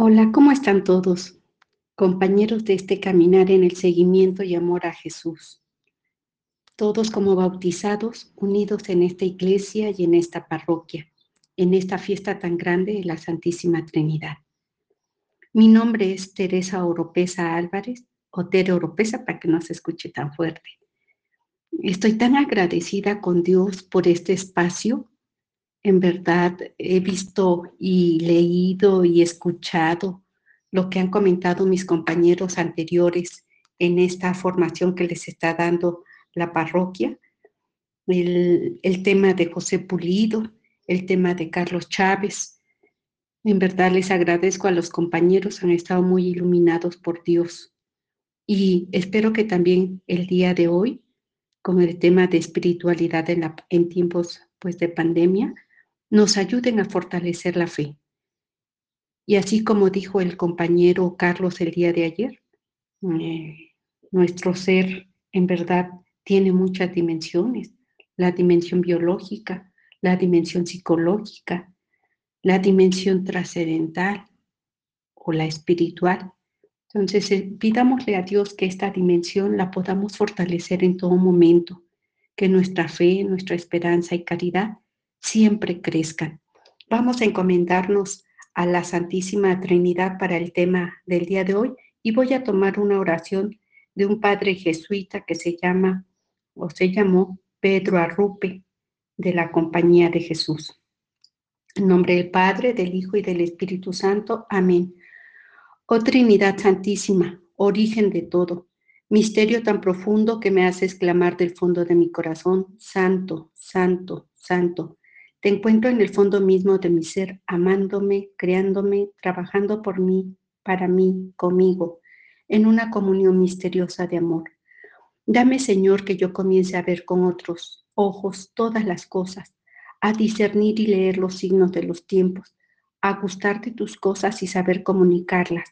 Hola, ¿cómo están todos? Compañeros de este caminar en el seguimiento y amor a Jesús. Todos como bautizados, unidos en esta iglesia y en esta parroquia, en esta fiesta tan grande de la Santísima Trinidad. Mi nombre es Teresa Oropesa Álvarez, o Tere Oropesa para que no se escuche tan fuerte. Estoy tan agradecida con Dios por este espacio en verdad he visto y leído y escuchado lo que han comentado mis compañeros anteriores en esta formación que les está dando la parroquia, el, tema de José Pulido, el tema de Carlos Chávez. En verdad les agradezco a los compañeros, han estado muy iluminados por Dios. Y espero que también el día de hoy, con el tema de espiritualidad en, en tiempos pues, de pandemia, nos ayuden a fortalecer la fe. Y así como dijo el compañero Carlos el día de ayer, eh, nuestro ser en verdad tiene muchas dimensiones, la dimensión biológica, la dimensión psicológica, la dimensión trascendental o la espiritual. Entonces, eh, pidámosle a Dios que esta dimensión la podamos fortalecer en todo momento, que nuestra fe, nuestra esperanza y caridad siempre crezcan. Vamos a encomendarnos a la Santísima Trinidad para el tema del día de hoy y voy a tomar una oración de un padre jesuita que se llama o se llamó Pedro Arrupe de la Compañía de Jesús. En nombre del Padre, del Hijo y del Espíritu Santo. Amén. Oh Trinidad Santísima, origen de todo, misterio tan profundo que me hace exclamar del fondo de mi corazón, Santo, Santo, Santo te encuentro en el fondo mismo de mi ser, amándome, creándome, trabajando por mí, para mí, conmigo, en una comunión misteriosa de amor. Dame, Señor, que yo comience a ver con otros ojos todas las cosas, a discernir y leer los signos de los tiempos, a gustarte tus cosas y saber comunicarlas.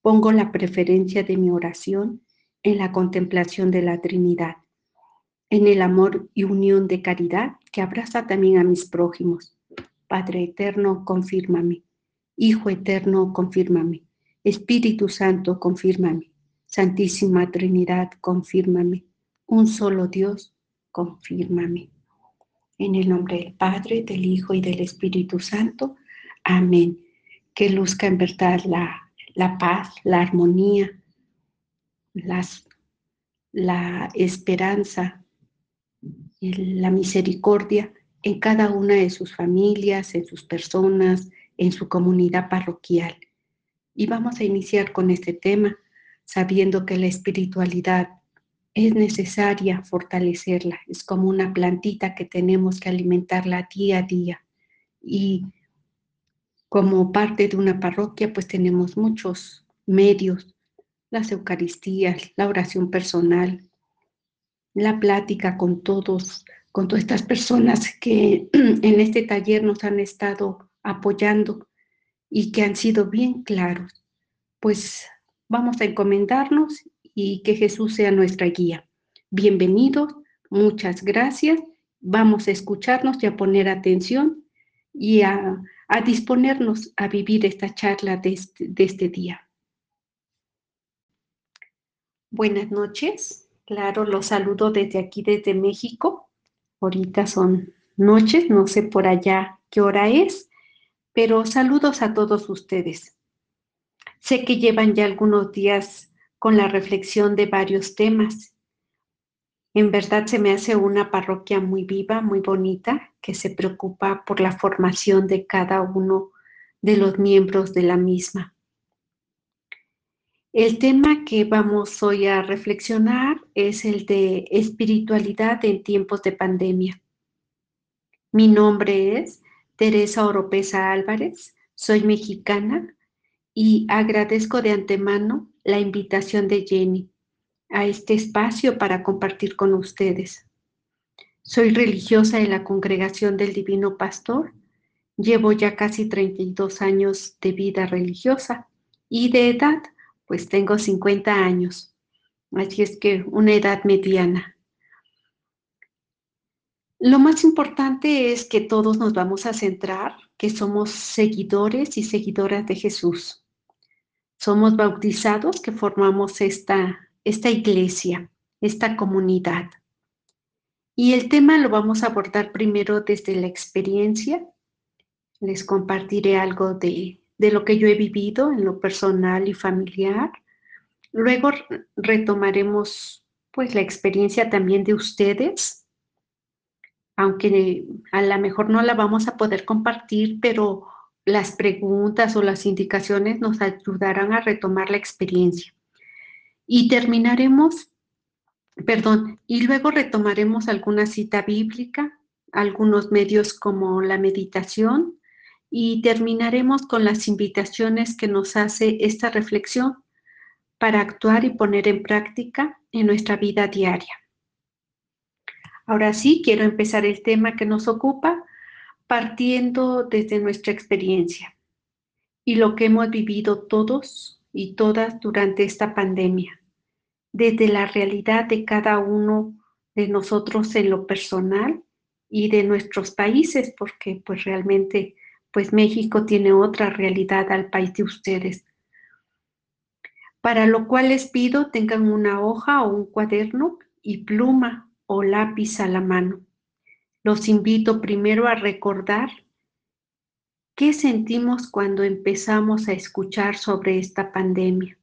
Pongo la preferencia de mi oración en la contemplación de la Trinidad en el amor y unión de caridad que abraza también a mis prójimos. Padre eterno, confírmame. Hijo eterno, confírmame. Espíritu Santo, confírmame. Santísima Trinidad, confírmame. Un solo Dios, confírmame. En el nombre del Padre, del Hijo y del Espíritu Santo. Amén. Que luzca en verdad la, la paz, la armonía, las, la esperanza, la misericordia en cada una de sus familias, en sus personas, en su comunidad parroquial. Y vamos a iniciar con este tema, sabiendo que la espiritualidad es necesaria fortalecerla, es como una plantita que tenemos que alimentarla día a día. Y como parte de una parroquia, pues tenemos muchos medios, las Eucaristías, la oración personal, la plática con todos, con todas estas personas que en este taller nos han estado apoyando y que han sido bien claros. Pues vamos a encomendarnos y que Jesús sea nuestra guía. Bienvenidos, muchas gracias. Vamos a escucharnos y a poner atención y a, disponernos a vivir esta charla de este, de este día. Buenas noches. Claro, los saludo desde aquí, desde México. Ahorita son noches, no sé por allá qué hora es, pero saludos a todos ustedes. Sé que llevan ya algunos días con la reflexión de varios temas. En verdad se me hace una parroquia muy viva, muy bonita, que se preocupa por la formación de cada uno de los miembros de la misma. El tema que vamos hoy a reflexionar es el de espiritualidad en tiempos de pandemia. Mi nombre es Teresa Oropesa Álvarez, soy mexicana y agradezco de antemano la invitación de Jenny a este espacio para compartir con ustedes. Soy religiosa de la Congregación del Divino Pastor. Llevo ya casi 32 años de vida religiosa y de edad pues tengo 50 años, así es que una edad mediana. Lo más importante es que todos nos vamos a centrar, que somos seguidores y seguidoras de Jesús. somos bautizados que formamos esta, esta iglesia, esta comunidad. Y el tema lo vamos a abordar primero desde la experiencia. Les compartiré algo de, de lo que yo he vivido en lo personal y familiar. Luego retomaremos pues la experiencia también de ustedes, aunque a lo mejor no la vamos a poder compartir, pero las preguntas o las indicaciones nos ayudarán a retomar la experiencia. Y terminaremos, perdón, y luego retomaremos alguna cita bíblica, algunos medios como la meditación y terminaremos con las invitaciones que nos hace esta reflexión para actuar y poner en práctica en nuestra vida diaria. Ahora sí, quiero empezar el tema que nos ocupa partiendo desde nuestra experiencia y lo que hemos vivido todos y todas durante esta pandemia, desde la realidad de cada uno de nosotros en lo personal y de nuestros países, porque pues realmente pues México tiene otra realidad al país de ustedes para lo cual les pido tengan una hoja o un cuaderno y pluma o lápiz a la mano. Los invito primero a recordar qué sentimos cuando empezamos a escuchar sobre esta pandemia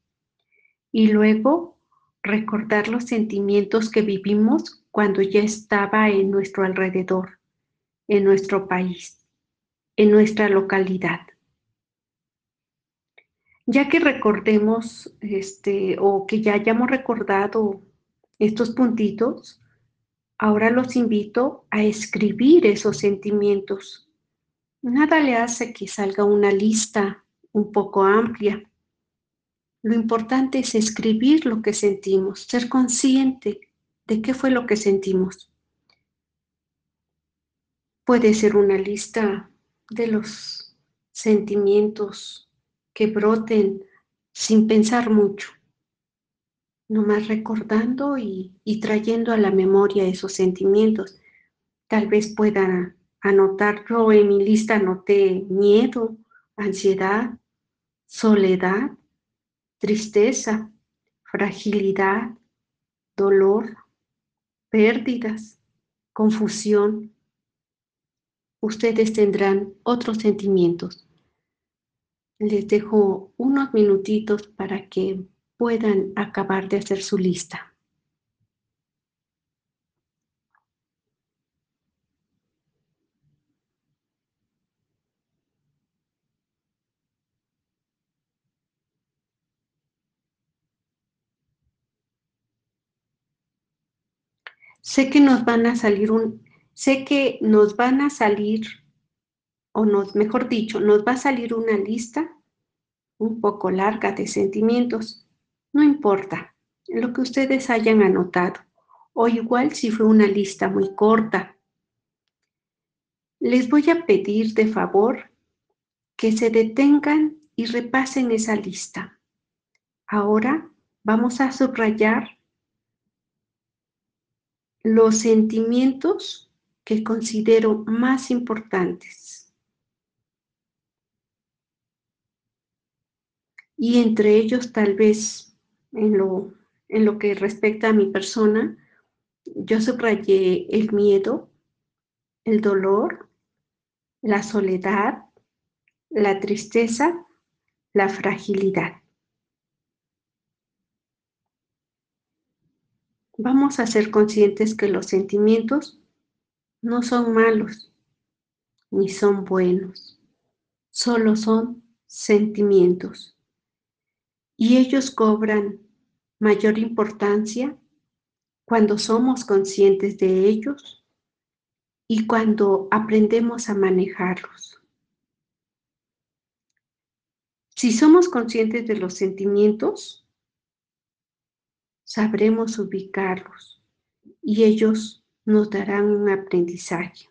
y luego recordar los sentimientos que vivimos cuando ya estaba en nuestro alrededor, en nuestro país, en nuestra localidad ya que recordemos este, o que ya hayamos recordado estos puntitos, ahora los invito a escribir esos sentimientos. Nada le hace que salga una lista un poco amplia. Lo importante es escribir lo que sentimos, ser consciente de qué fue lo que sentimos. Puede ser una lista de los sentimientos que broten sin pensar mucho, nomás recordando y, trayendo a la memoria esos sentimientos. Tal vez pueda anotar, yo en mi lista anoté miedo, ansiedad, soledad, tristeza, fragilidad, dolor, pérdidas, confusión. Ustedes tendrán otros sentimientos les dejo unos minutitos para que puedan acabar de hacer su lista. Sé que nos van a salir un, sé que nos van a salir o nos, mejor dicho, nos va a salir una lista un poco larga de sentimientos. No importa lo que ustedes hayan anotado, o igual si fue una lista muy corta. Les voy a pedir de favor que se detengan y repasen esa lista. Ahora vamos a subrayar los sentimientos que considero más importantes. y entre ellos tal vez en lo, en lo que respecta a mi persona, yo subrayé el miedo, el dolor, la soledad, la tristeza, la fragilidad. Vamos a ser conscientes que los sentimientos no son malos ni son buenos, solo son sentimientos y ellos cobran mayor importancia cuando somos conscientes de ellos y cuando aprendemos a manejarlos. Si somos conscientes de los sentimientos, sabremos ubicarlos y ellos nos darán un aprendizaje.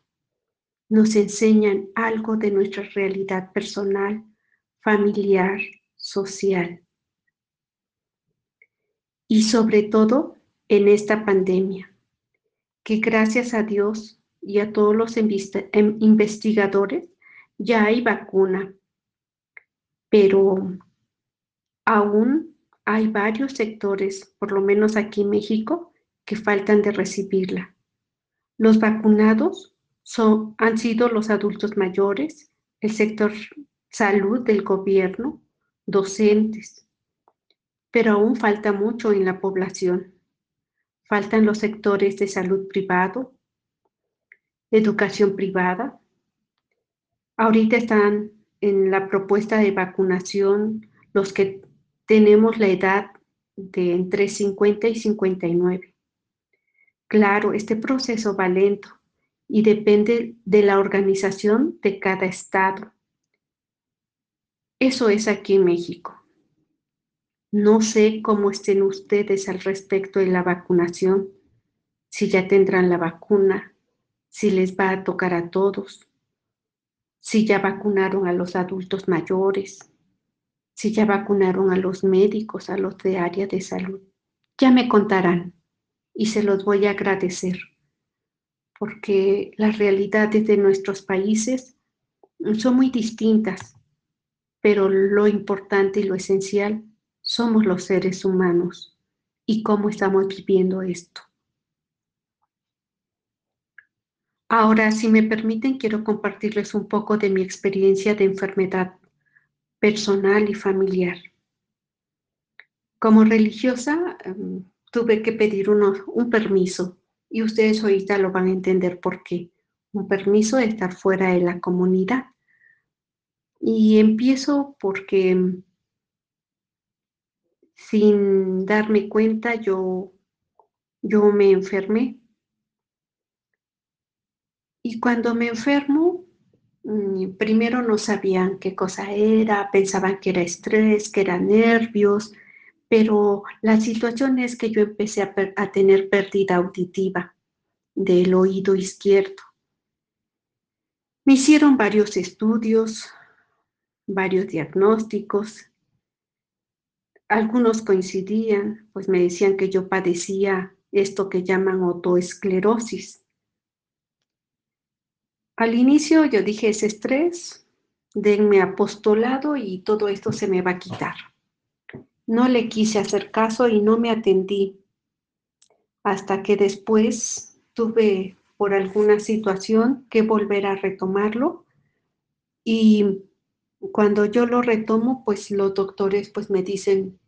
Nos enseñan algo de nuestra realidad personal, familiar, social y sobre todo en esta pandemia, que gracias a Dios y a todos los em, investigadores ya hay vacuna, pero aún hay varios sectores, por lo menos aquí en México, que faltan de recibirla. Los vacunados han sido los adultos mayores, el sector salud del gobierno, docentes, pero aún falta mucho en la población. Faltan los sectores de salud privado, educación privada. Ahorita están en la propuesta de vacunación los que tenemos la edad de entre 50 y 59. Claro, este proceso va lento y depende de la organización de cada estado. Eso es aquí en México. No sé cómo estén ustedes al respecto de la vacunación, si ya tendrán la vacuna, si les va a tocar a todos, si ya vacunaron a los adultos mayores, si ya vacunaron a los médicos, a los de área de salud. Ya me contarán y se los voy a agradecer, porque las realidades de nuestros países son muy distintas, pero lo importante y lo esencial somos los seres humanos y cómo estamos viviendo esto. Ahora, si me permiten, quiero compartirles un poco de mi experiencia de enfermedad personal y familiar. Como religiosa, em, tuve que pedir un permiso y ustedes ahorita lo van a entender por qué. Un permiso de estar fuera de la comunidad. Y empiezo porque em, sin darme cuenta yo, yo me enfermé. Y cuando me enfermo, mm, primero no sabían qué cosa era, pensaban que era estrés, que eran nervios, pero la situación es que yo empecé a, tener pérdida auditiva del oído izquierdo. Me hicieron varios estudios, varios diagnósticos algunos coincidían, pues me decían que yo padecía esto que llaman otoesclerosis. Al inicio yo dije, es estrés, denme apostolado y todo esto se me va a quitar. No le quise hacer caso y no me atendí. Hasta que después tuve por alguna situación que volver a retomarlo. Y cuando yo lo retomo, pues los doctores pues me dicen,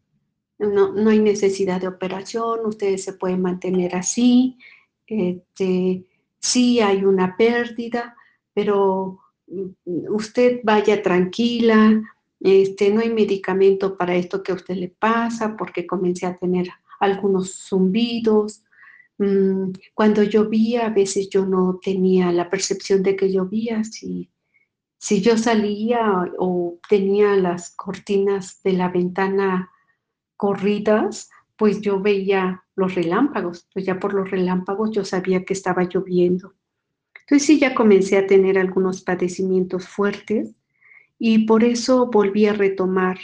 no, no hay necesidad de operación, ustedes se pueden mantener así, este, sí hay una pérdida, pero mm, usted vaya tranquila, este, no hay medicamento para esto que a usted le pasa, porque comencé a tener algunos zumbidos. Mm, cuando llovía, a veces yo no tenía la percepción de que llovía, si si yo salía o tenía las cortinas de la ventana corridas, pues yo veía los relámpagos, pues ya por los relámpagos yo sabía que estaba lloviendo. Entonces sí, ya comencé a tener algunos padecimientos fuertes y por eso volví a retomar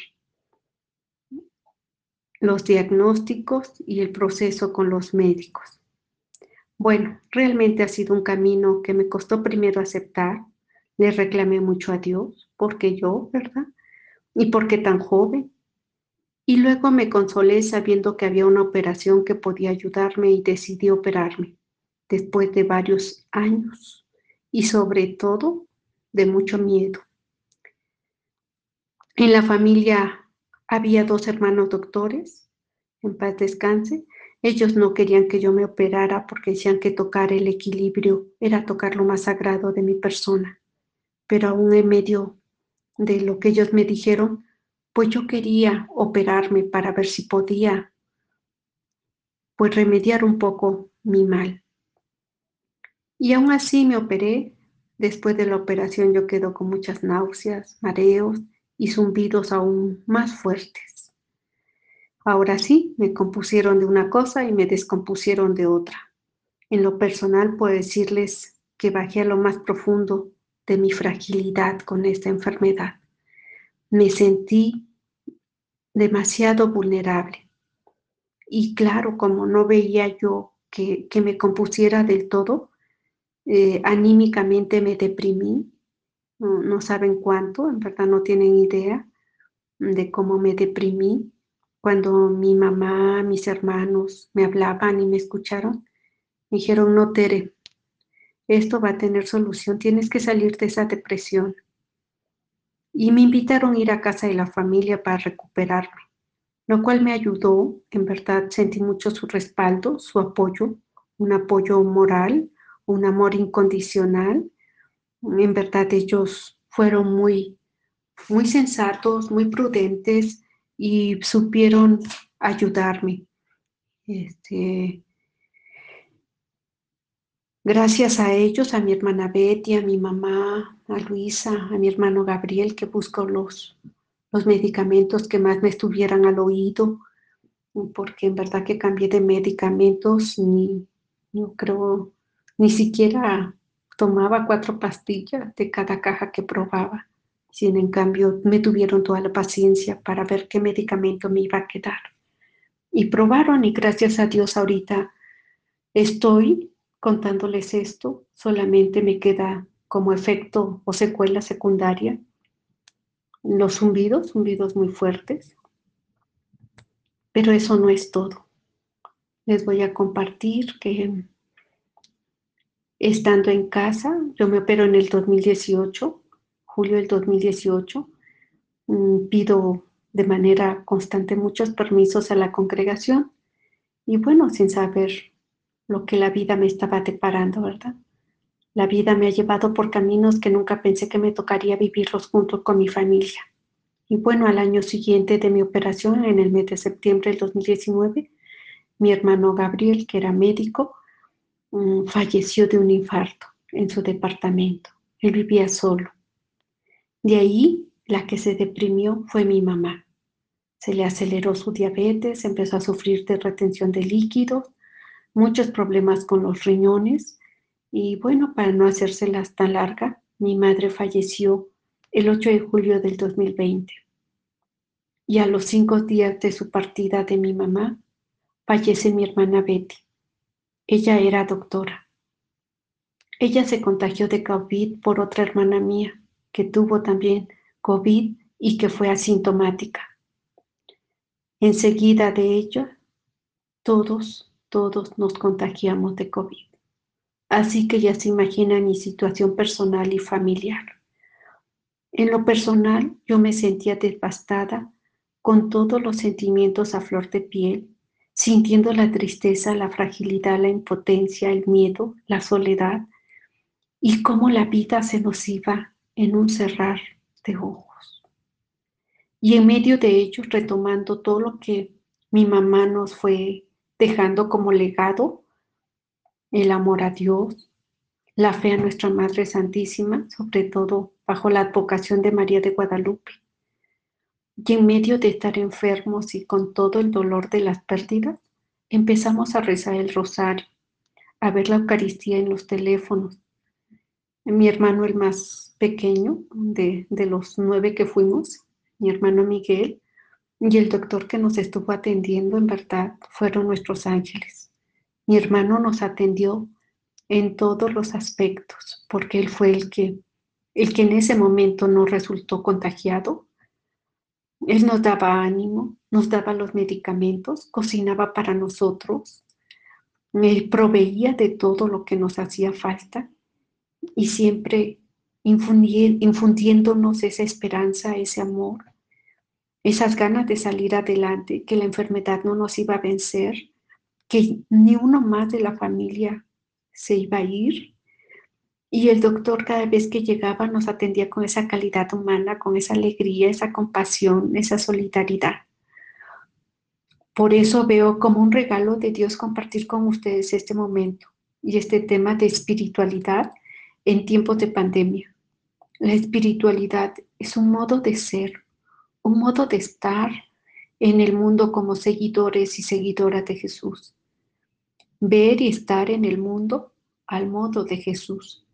los diagnósticos y el proceso con los médicos. Bueno, realmente ha sido un camino que me costó primero aceptar, le reclamé mucho a Dios, porque yo, ¿verdad? Y porque tan joven. Y luego me consolé sabiendo que había una operación que podía ayudarme y decidí operarme después de varios años y sobre todo de mucho miedo. En la familia había dos hermanos doctores, en paz descanse. Ellos no querían que yo me operara porque decían que tocar el equilibrio era tocar lo más sagrado de mi persona pero aún en medio de lo que ellos me dijeron, pues yo quería operarme para ver si podía pues remediar un poco mi mal. Y aún así me operé. Después de la operación yo quedo con muchas náuseas, mareos y zumbidos aún más fuertes. Ahora sí, me compusieron de una cosa y me descompusieron de otra. En lo personal puedo decirles que bajé a lo más profundo de mi fragilidad con esta enfermedad. Me sentí demasiado vulnerable. Y claro, como no veía yo que, me compusiera del todo, eh, anímicamente me deprimí, no, saben cuánto, en verdad no tienen idea. de cómo me deprimí cuando mi mamá, mis hermanos me hablaban y me escucharon. Me dijeron, no, Tere, esto va a tener solución, tienes que salir de esa depresión. Y me invitaron a ir a casa de la familia para recuperarme, lo cual me ayudó, en verdad sentí mucho su respaldo, su apoyo, un apoyo moral, un amor incondicional. En verdad ellos fueron muy, muy sensatos, muy prudentes y supieron ayudarme. Este, Gracias a ellos, a mi hermana Betty, a mi mamá, a Luisa, a mi hermano Gabriel, que buscó los, los medicamentos que más me estuvieran al oído, porque en verdad que cambié de medicamentos, ni, no creo, ni siquiera tomaba cuatro pastillas de cada caja que probaba. Sin en cambio, me tuvieron toda la paciencia para ver qué medicamento me iba a quedar. Y probaron y gracias a Dios ahorita estoy contándoles esto, solamente me queda como efecto o secuela secundaria los zumbidos, zumbidos muy fuertes. Pero eso no es todo. Les voy a compartir que estando en casa, yo me opero en el 2018, julio del 2018, mm, pido de manera constante muchos permisos a la congregación y bueno, sin saber lo que la vida me estaba deparando, ¿verdad? La vida me ha llevado por caminos que nunca pensé que me tocaría vivirlos junto con mi familia. Y bueno, al año siguiente de mi operación, en el mes de septiembre del 2019, mi hermano Gabriel, que era médico, mm, falleció de un infarto en su departamento. Él vivía solo. De ahí, la que se deprimió fue mi mamá. Se le aceleró su diabetes, empezó a sufrir de retención de líquidos muchos problemas con los riñones y bueno, para no hacérselas tan larga, mi madre falleció el 8 de julio del 2020. Y a los cinco días de su partida de mi mamá, fallece mi hermana Betty. Ella era doctora. Ella se contagió de COVID por otra hermana mía, que tuvo también COVID y que fue asintomática. Enseguida de ella, todos todos nos contagiamos de COVID. Así que ya se imagina mi situación personal y familiar. En lo personal, yo me sentía devastada con todos los sentimientos a flor de piel, sintiendo la tristeza, la fragilidad, la impotencia, el miedo, la soledad y cómo la vida se nos iba en un cerrar de ojos. Y en medio de ellos, retomando todo lo que mi mamá nos fue dejando como legado el amor a Dios, la fe a nuestra Madre Santísima, sobre todo bajo la advocación de María de Guadalupe. Y en medio de estar enfermos y con todo el dolor de las pérdidas, empezamos a rezar el rosario, a ver la Eucaristía en los teléfonos. Mi hermano, el más pequeño de, de los nueve que fuimos, mi hermano Miguel, y el doctor que nos estuvo atendiendo, en verdad, fueron nuestros ángeles. Mi hermano nos atendió en todos los aspectos, porque él fue el que, el que en ese momento no resultó contagiado. Él nos daba ánimo, nos daba los medicamentos, cocinaba para nosotros, me proveía de todo lo que nos hacía falta y siempre infundiéndonos esa esperanza, ese amor esas ganas de salir adelante, que la enfermedad no nos iba a vencer, que ni uno más de la familia se iba a ir. Y el doctor cada vez que llegaba nos atendía con esa calidad humana, con esa alegría, esa compasión, esa solidaridad. Por eso veo como un regalo de Dios compartir con ustedes este momento y este tema de espiritualidad en tiempos de pandemia. La espiritualidad es un modo de ser, un modo de estar en el mundo como seguidores y seguidoras de Jesús. Ver y estar en el mundo al modo de Jesús.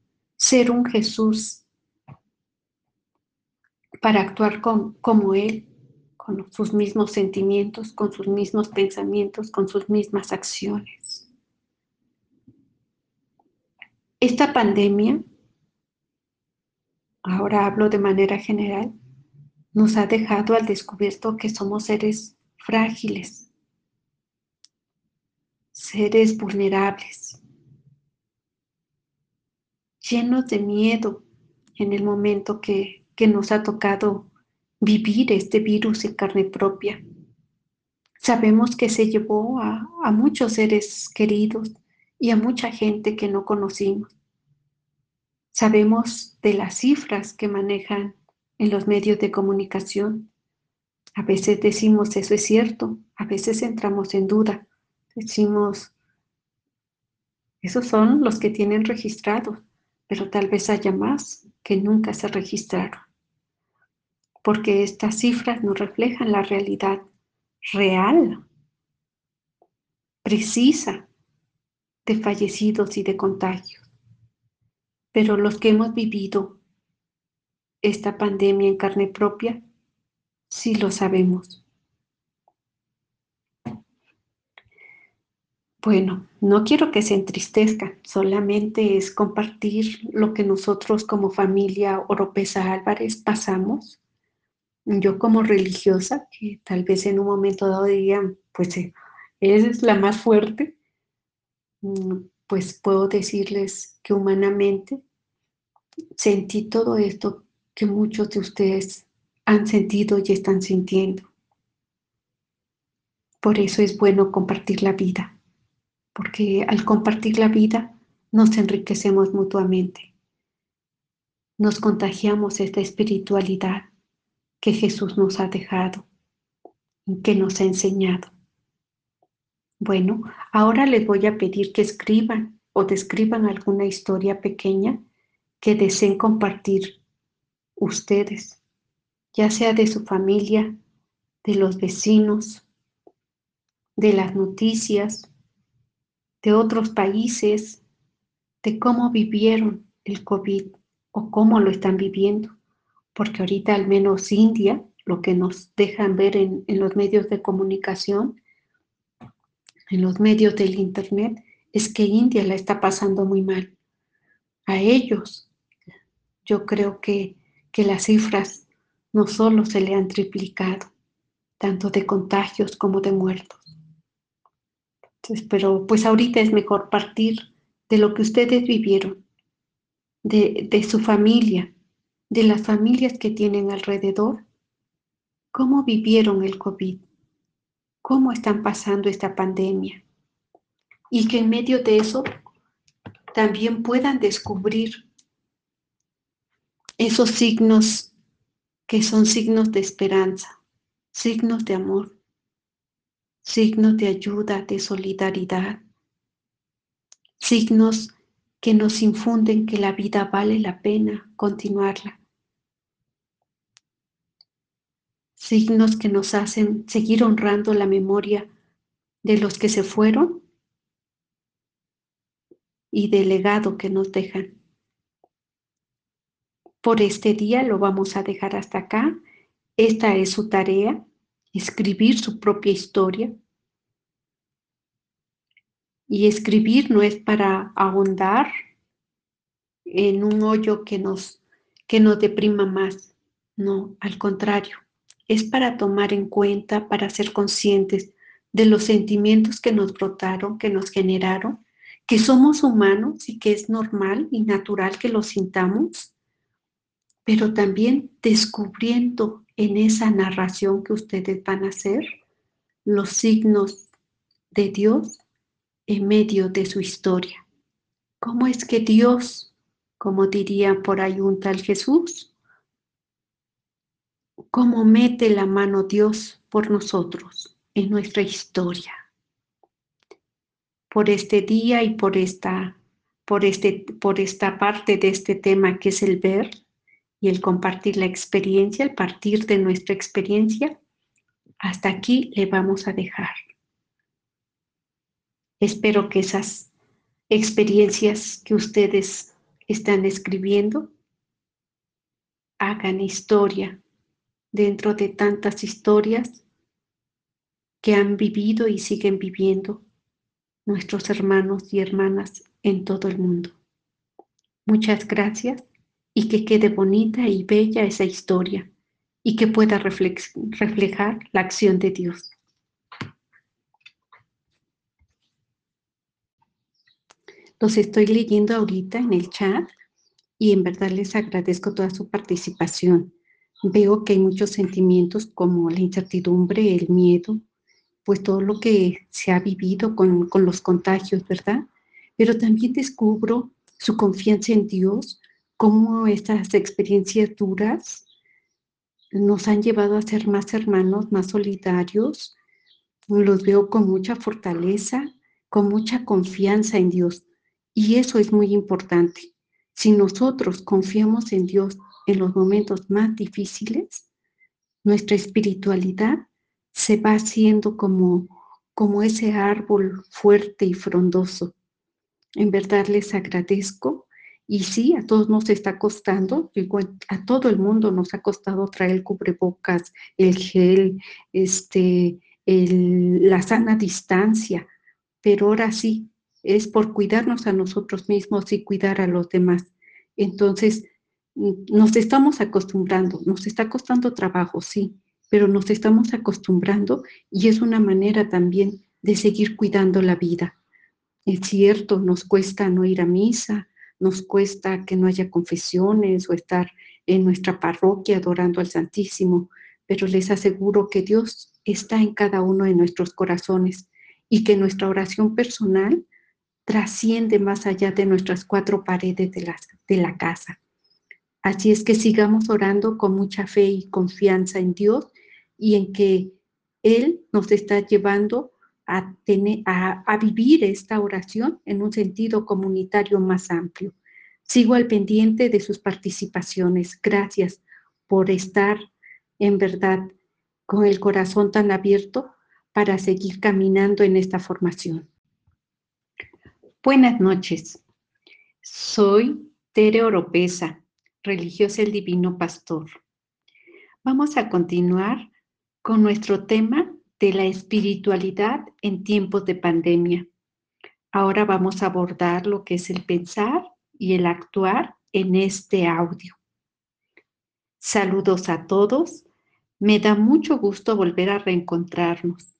Ser un Jesús para actuar como Él, con sus mismos sentimientos, con sus mismos pensamientos, con sus mismas acciones. Esta pandemia, ahora hablo de manera general, nos ha dejado al descubierto que somos seres frágiles, seres vulnerables, llenos de miedo en el momento que, que nos ha tocado vivir este virus en carne propia. Sabemos que se llevó a, a muchos seres queridos y a mucha gente que no conocimos. Sabemos de las cifras que manejan en los medios de comunicación. A veces decimos eso es cierto, a veces entramos en duda. Decimos, esos son los que tienen registrados, pero tal vez haya más que nunca se registraron. Porque estas cifras no reflejan la realidad real, precisa de fallecidos y de contagios. Pero los que hemos vivido esta pandemia en carne propia, sí lo sabemos. Bueno, no quiero que se entristezca, solamente es compartir lo que nosotros como familia Oropesa Álvarez pasamos yo como religiosa, que tal vez en un momento dado dirían, pues eh, es la más fuerte, mm, pues puedo decirles que humanamente sentí todo esto que muchos de ustedes han sentido y están sintiendo. Por eso es bueno compartir la vida, porque al compartir la vida nos enriquecemos mutuamente, nos contagiamos esta espiritualidad que Jesús nos ha dejado, que nos ha enseñado. Bueno, ahora les voy a pedir que escriban o describan alguna historia pequeña que deseen compartir ustedes, ya sea de su familia, de los vecinos, de las noticias, de otros países, de cómo vivieron el COVID o cómo lo están viviendo porque ahorita al menos India, lo que nos dejan ver en, los medios de comunicación, en los medios del Internet, es que India la está pasando muy mal. A ellos, yo creo que, que las cifras no solo se le han triplicado, tanto de contagios como de muertos. Pero pues ahorita es mejor partir de lo que ustedes vivieron, de, de su familia, de las familias que tienen alrededor, cómo vivieron el COVID, cómo están pasando esta pandemia y que en medio de eso también puedan descubrir esos signos que son signos de esperanza, signos de amor, signos de ayuda, de solidaridad, signos que nos infunden que la vida vale la pena continuarla. signos que nos hacen seguir honrando la memoria de los que se fueron y del legado que nos dejan. Por este día lo vamos a dejar hasta acá. Esta es su tarea, escribir su propia historia. Y escribir no es para ahondar en un hoyo que nos, que nos deprima más. No, al contrario es para tomar en cuenta, para ser conscientes de los sentimientos que nos brotaron, que nos generaron, que somos humanos y que es normal y natural que los sintamos, pero también descubriendo en esa narración que ustedes van a hacer los signos de Dios en medio de su historia. ¿Cómo es que Dios, como diría por ahí un tal Jesús, cómo mete la mano Dios por nosotros en nuestra historia. Por este día y por esta, por este, por esta parte de este tema que es el ver y el compartir la experiencia, el partir de nuestra experiencia, hasta aquí le vamos a dejar. Espero que esas experiencias que ustedes están escribiendo hagan historia dentro de tantas historias que han vivido y siguen viviendo nuestros hermanos y hermanas en todo el mundo. Muchas gracias y que quede bonita y bella esa historia y que pueda reflejar la acción de Dios. Los estoy leyendo ahorita en el chat y en verdad les agradezco toda su participación. Veo que hay muchos sentimientos como la incertidumbre, el miedo, pues todo lo que se ha vivido con, con los contagios, ¿verdad? Pero también descubro su confianza en Dios, cómo estas experiencias duras nos han llevado a ser más hermanos, más solidarios. Los veo con mucha fortaleza, con mucha confianza en Dios. Y eso es muy importante. Si nosotros confiamos en Dios en los momentos más difíciles, nuestra espiritualidad se va haciendo como, como ese árbol fuerte y frondoso. En verdad les agradezco. Y sí, a todos nos está costando, a todo el mundo nos ha costado traer el cubrebocas, el gel, este, la sana distancia, pero ahora sí, es por cuidarnos a nosotros mismos y cuidar a los demás. Entonces, mm, nos estamos acostumbrando, nos está costando trabajo, sí, pero nos estamos acostumbrando y es una manera también de seguir cuidando la vida. Es cierto, nos cuesta no ir a misa, nos cuesta que no haya confesiones o estar en nuestra parroquia adorando al Santísimo, pero les aseguro que Dios está en cada uno de nuestros corazones y que nuestra oración personal trasciende más allá de nuestras cuatro paredes de la, de la casa. Así es que sigamos orando con mucha fe y confianza en Dios y en que Él nos está llevando a, vivir esta oración en un sentido comunitario más amplio. Sigo al pendiente de sus participaciones. Gracias por estar en verdad con el corazón tan abierto para seguir caminando en esta formación. Buenas noches. Soy Tere Oropesa, religiosa el Divino Pastor. Vamos a continuar con nuestro tema de la espiritualidad en tiempos de pandemia. Ahora vamos a abordar lo que es el pensar y el actuar en este audio. Saludos a todos. Me da mucho gusto volver a reencontrarnos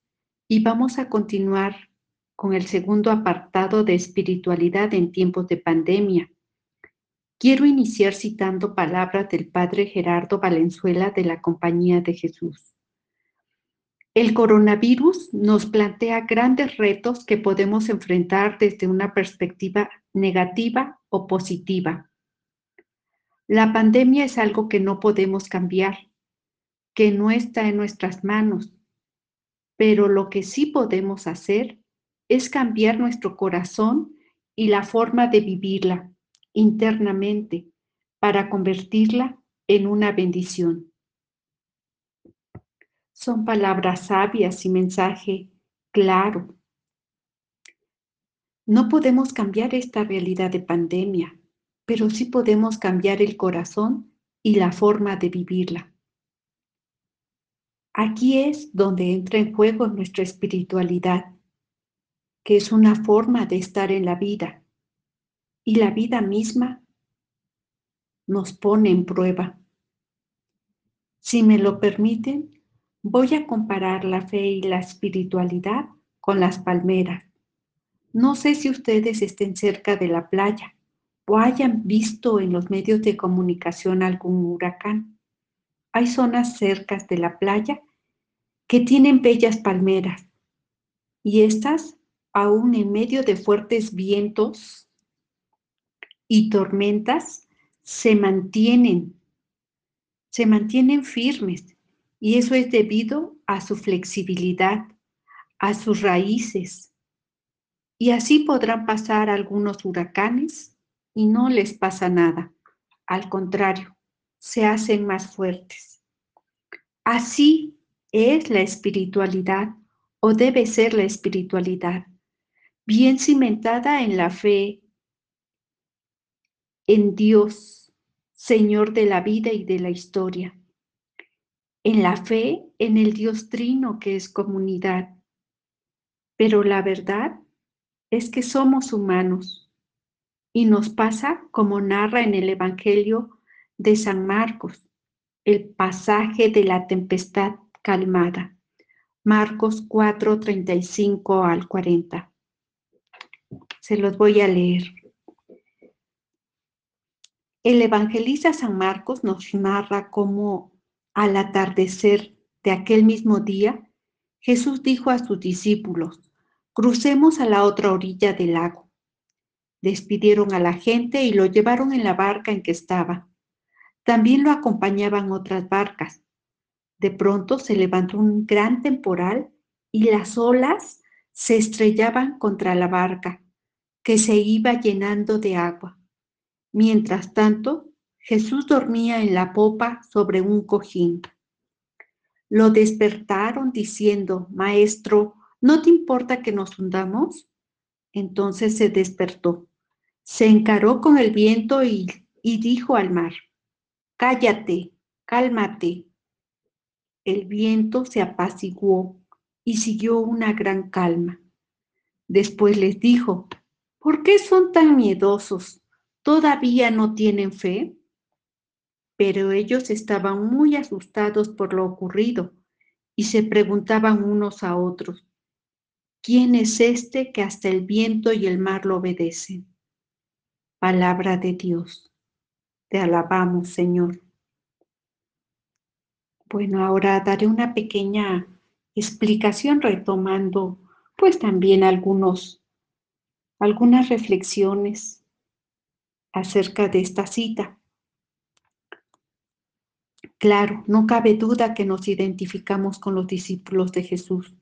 y vamos a continuar con el segundo apartado de espiritualidad en tiempos de pandemia. Quiero iniciar citando palabras del padre Gerardo Valenzuela de la Compañía de Jesús. El coronavirus nos plantea grandes retos que podemos enfrentar desde una perspectiva negativa o positiva. La pandemia es algo que no podemos cambiar, que no está en nuestras manos, pero lo que sí podemos hacer es cambiar nuestro corazón y la forma de vivirla internamente para convertirla en una bendición. Son palabras sabias y mensaje claro. No podemos cambiar esta realidad de pandemia, pero sí podemos cambiar el corazón y la forma de vivirla. Aquí es donde entra en juego nuestra espiritualidad que es una forma de estar en la vida. Y la vida misma nos pone en prueba. Si me lo permiten, voy a comparar la fe y la espiritualidad con las palmeras. No sé si ustedes estén cerca de la playa o hayan visto en los medios de comunicación algún huracán. Hay zonas cercas de la playa que tienen bellas palmeras y estas aún en medio de fuertes vientos y tormentas, se mantienen, se mantienen firmes. Y eso es debido a su flexibilidad, a sus raíces. Y así podrán pasar algunos huracanes y no les pasa nada. Al contrario, se hacen más fuertes. Así es la espiritualidad o debe ser la espiritualidad bien cimentada en la fe en Dios, Señor de la vida y de la historia, en la fe en el Dios trino que es comunidad. Pero la verdad es que somos humanos y nos pasa como narra en el Evangelio de San Marcos. el pasaje de la tempestad calmada. Marcos 4, 35 al 40. Se los voy a leer. El evangelista San Marcos nos narra cómo al atardecer de aquel mismo día, Jesús dijo a sus discípulos, crucemos a la otra orilla del lago. Despidieron a la gente y lo llevaron en la barca en que estaba. También lo acompañaban otras barcas. De pronto se levantó un gran temporal y las olas se estrellaban contra la barca, que se iba llenando de agua. Mientras tanto, Jesús dormía en la popa sobre un cojín. Lo despertaron diciendo, Maestro, ¿no te importa que nos hundamos? Entonces se despertó, se encaró con el viento y, y dijo al mar, Cállate, cálmate. El viento se apaciguó y siguió una gran calma. Después les dijo, ¿por qué son tan miedosos? ¿Todavía no tienen fe? Pero ellos estaban muy asustados por lo ocurrido y se preguntaban unos a otros, ¿quién es este que hasta el viento y el mar lo obedecen? Palabra de Dios. Te alabamos, Señor. Bueno, ahora daré una pequeña explicación retomando pues también algunos algunas reflexiones acerca de esta cita. Claro, no cabe duda que nos identificamos con los discípulos de Jesús,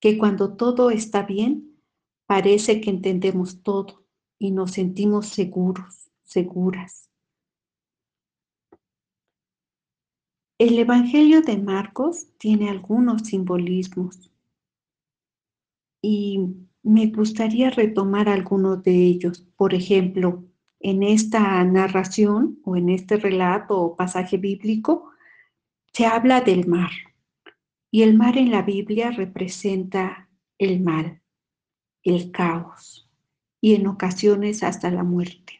que cuando todo está bien, parece que entendemos todo y nos sentimos seguros, seguras. El Evangelio de Marcos tiene algunos simbolismos y me gustaría retomar algunos de ellos. Por ejemplo, en esta narración o en este relato o pasaje bíblico se habla del mar y el mar en la Biblia representa el mal, el caos y en ocasiones hasta la muerte.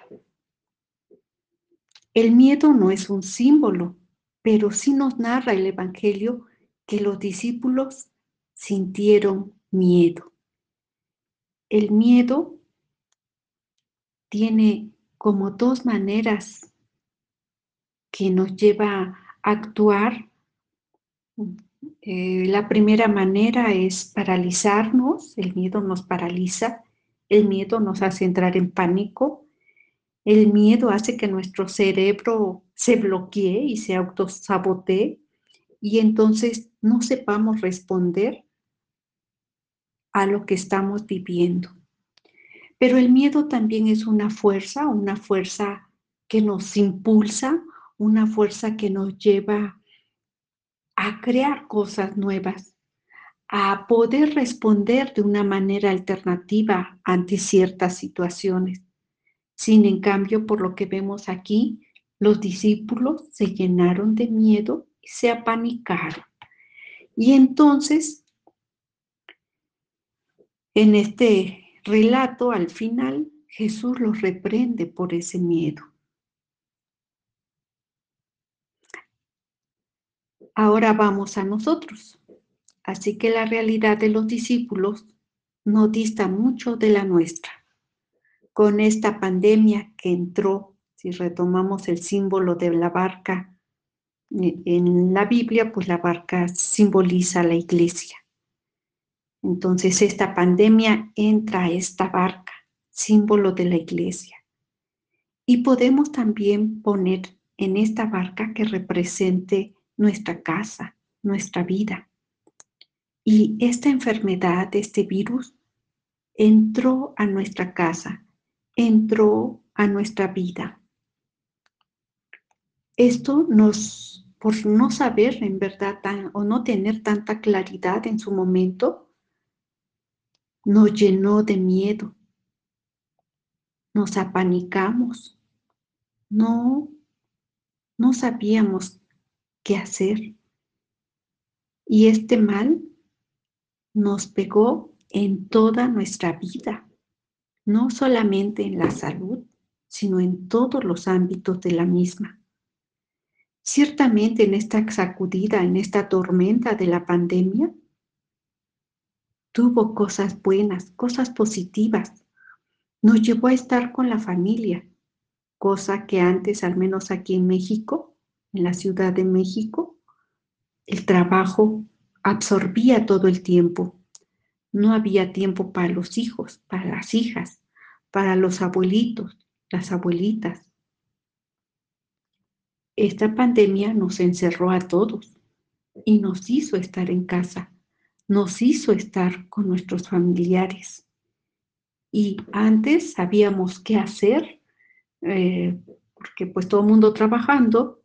El miedo no es un símbolo, pero sí nos narra el Evangelio que los discípulos sintieron miedo. El miedo tiene como dos maneras que nos lleva a actuar. Eh, la primera manera es paralizarnos, el miedo nos paraliza, el miedo nos hace entrar en pánico, el miedo hace que nuestro cerebro se bloquee y se autosabotee y entonces no sepamos responder a lo que estamos viviendo. Pero el miedo también es una fuerza, una fuerza que nos impulsa, una fuerza que nos lleva a crear cosas nuevas, a poder responder de una manera alternativa ante ciertas situaciones. Sin en cambio, por lo que vemos aquí, los discípulos se llenaron de miedo y se apanicaron. Y entonces, en este relato, al final, Jesús los reprende por ese miedo. Ahora vamos a nosotros. Así que la realidad de los discípulos no dista mucho de la nuestra con esta pandemia que entró, si retomamos el símbolo de la barca en la Biblia, pues la barca simboliza la iglesia. Entonces esta pandemia entra a esta barca, símbolo de la iglesia. Y podemos también poner en esta barca que represente nuestra casa, nuestra vida. Y esta enfermedad, este virus, entró a nuestra casa, entró a nuestra vida. Esto nos, por no saber en verdad o no tener tanta claridad en su momento, nos llenó de miedo, nos apanicamos, no, no sabíamos qué hacer. Y este mal nos pegó en toda nuestra vida no solamente en la salud, sino en todos los ámbitos de la misma. Ciertamente en esta sacudida, en esta tormenta de la pandemia, tuvo cosas buenas, cosas positivas. Nos llevó a estar con la familia, cosa que antes, al menos aquí en México, en la Ciudad de México, el trabajo absorbía todo el tiempo. No había tiempo para los hijos, para las hijas, para los abuelitos, las abuelitas. Esta pandemia nos encerró a todos y nos hizo estar en casa nos hizo estar con nuestros familiares. Y antes sabíamos qué hacer, eh, porque pues todo el mundo trabajando,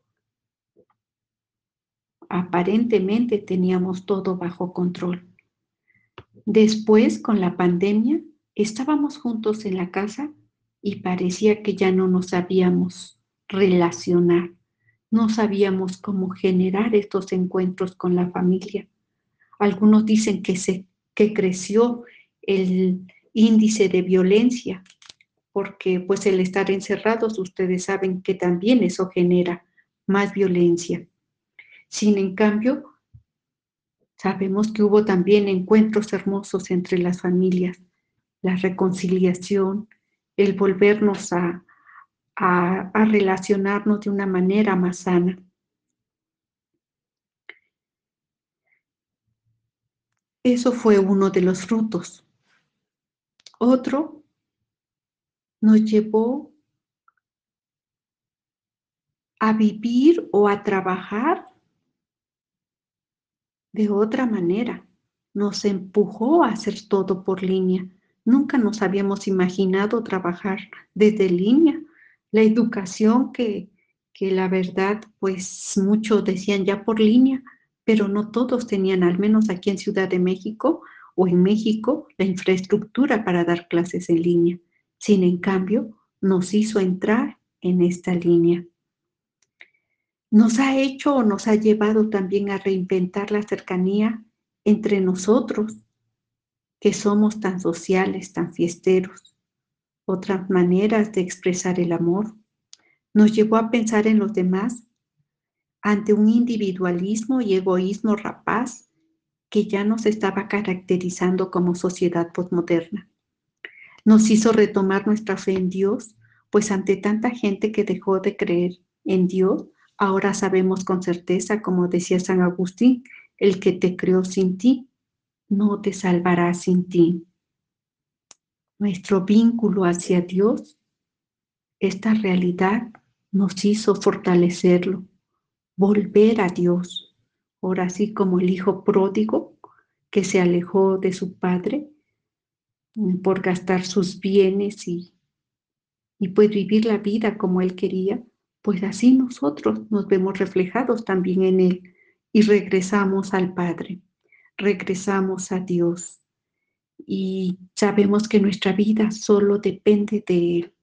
aparentemente teníamos todo bajo control. Después, con la pandemia, estábamos juntos en la casa y parecía que ya no nos sabíamos relacionar, no sabíamos cómo generar estos encuentros con la familia. Algunos dicen que, se, que creció el índice de violencia, porque pues el estar encerrados, ustedes saben que también eso genera más violencia. Sin en cambio, sabemos que hubo también encuentros hermosos entre las familias, la reconciliación, el volvernos a, a, a relacionarnos de una manera más sana. Eso fue uno de los frutos. Otro nos llevó a vivir o a trabajar de otra manera. Nos empujó a hacer todo por línea. Nunca nos habíamos imaginado trabajar desde línea. La educación que, que la verdad, pues muchos decían ya por línea, pero no todos tenían, al menos aquí en Ciudad de México o en México, la infraestructura para dar clases en línea. Sin en cambio, nos hizo entrar en esta línea. Nos ha hecho o nos ha llevado también a reinventar la cercanía entre nosotros, que somos tan sociales, tan fiesteros. Otras maneras de expresar el amor. Nos llevó a pensar en los demás ante un individualismo y egoísmo rapaz que ya nos estaba caracterizando como sociedad postmoderna. Nos hizo retomar nuestra fe en Dios, pues ante tanta gente que dejó de creer en Dios, ahora sabemos con certeza, como decía San Agustín, el que te creó sin ti, no te salvará sin ti. Nuestro vínculo hacia Dios, esta realidad nos hizo fortalecerlo volver a Dios. Ahora así como el hijo pródigo que se alejó de su padre mm, por gastar sus bienes y, y pues vivir la vida como él quería, pues así nosotros nos vemos reflejados también en él y regresamos al Padre, regresamos a Dios y sabemos que nuestra vida solo depende de Él.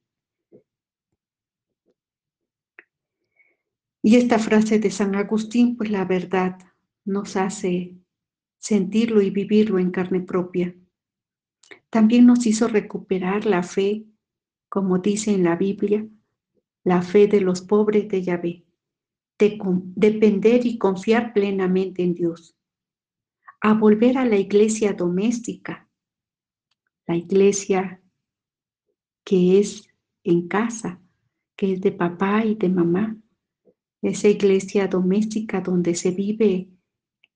Y esta frase de San Agustín, pues la verdad nos hace sentirlo y vivirlo en carne propia. También nos hizo recuperar la fe, como dice en la Biblia, la fe de los pobres de Yahvé, de depender y confiar plenamente en Dios, a volver a la iglesia doméstica, la iglesia que es en casa, que es de papá y de mamá, esa iglesia doméstica donde se vive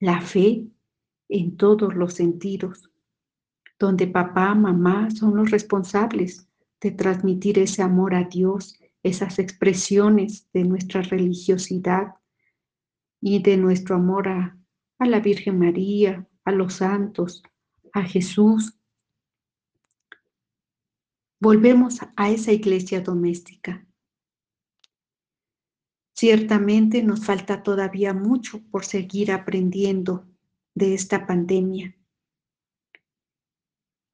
la fe en todos los sentidos, donde papá, mamá son los responsables de transmitir ese amor a Dios, esas expresiones de nuestra religiosidad y de nuestro amor a, a la Virgen María, a los santos, a Jesús. Volvemos a esa iglesia doméstica Ciertamente nos falta todavía mucho por seguir aprendiendo de esta pandemia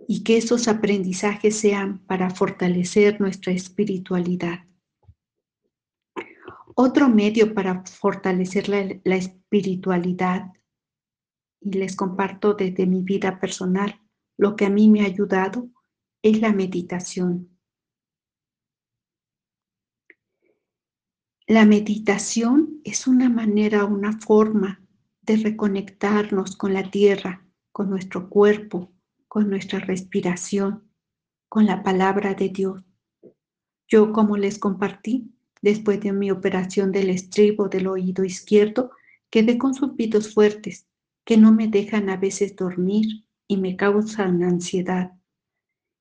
y que esos aprendizajes sean para fortalecer nuestra espiritualidad. Otro medio para fortalecer la, espiritualidad, y les comparto desde mi vida personal, lo que a mí me ha ayudado es la meditación. La meditación es una manera, una forma de reconectarnos con la tierra, con nuestro cuerpo, con nuestra respiración, con la palabra de Dios. Yo, como les compartí, después de mi operación del estribo del oído izquierdo, quedé con zumbidos fuertes que no me dejan a veces dormir y me causan ansiedad.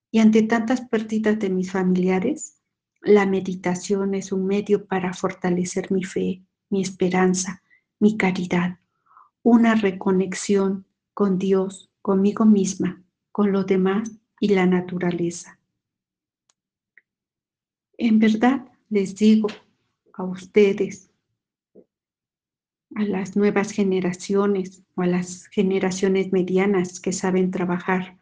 Y ante tantas pérdidas de mis familiares, la meditación es un medio para fortalecer mi fe, mi esperanza, mi caridad, una reconexión con Dios, conmigo misma, con los demás y la naturaleza. En verdad les digo a ustedes, a las nuevas generaciones o a las generaciones medianas que saben trabajar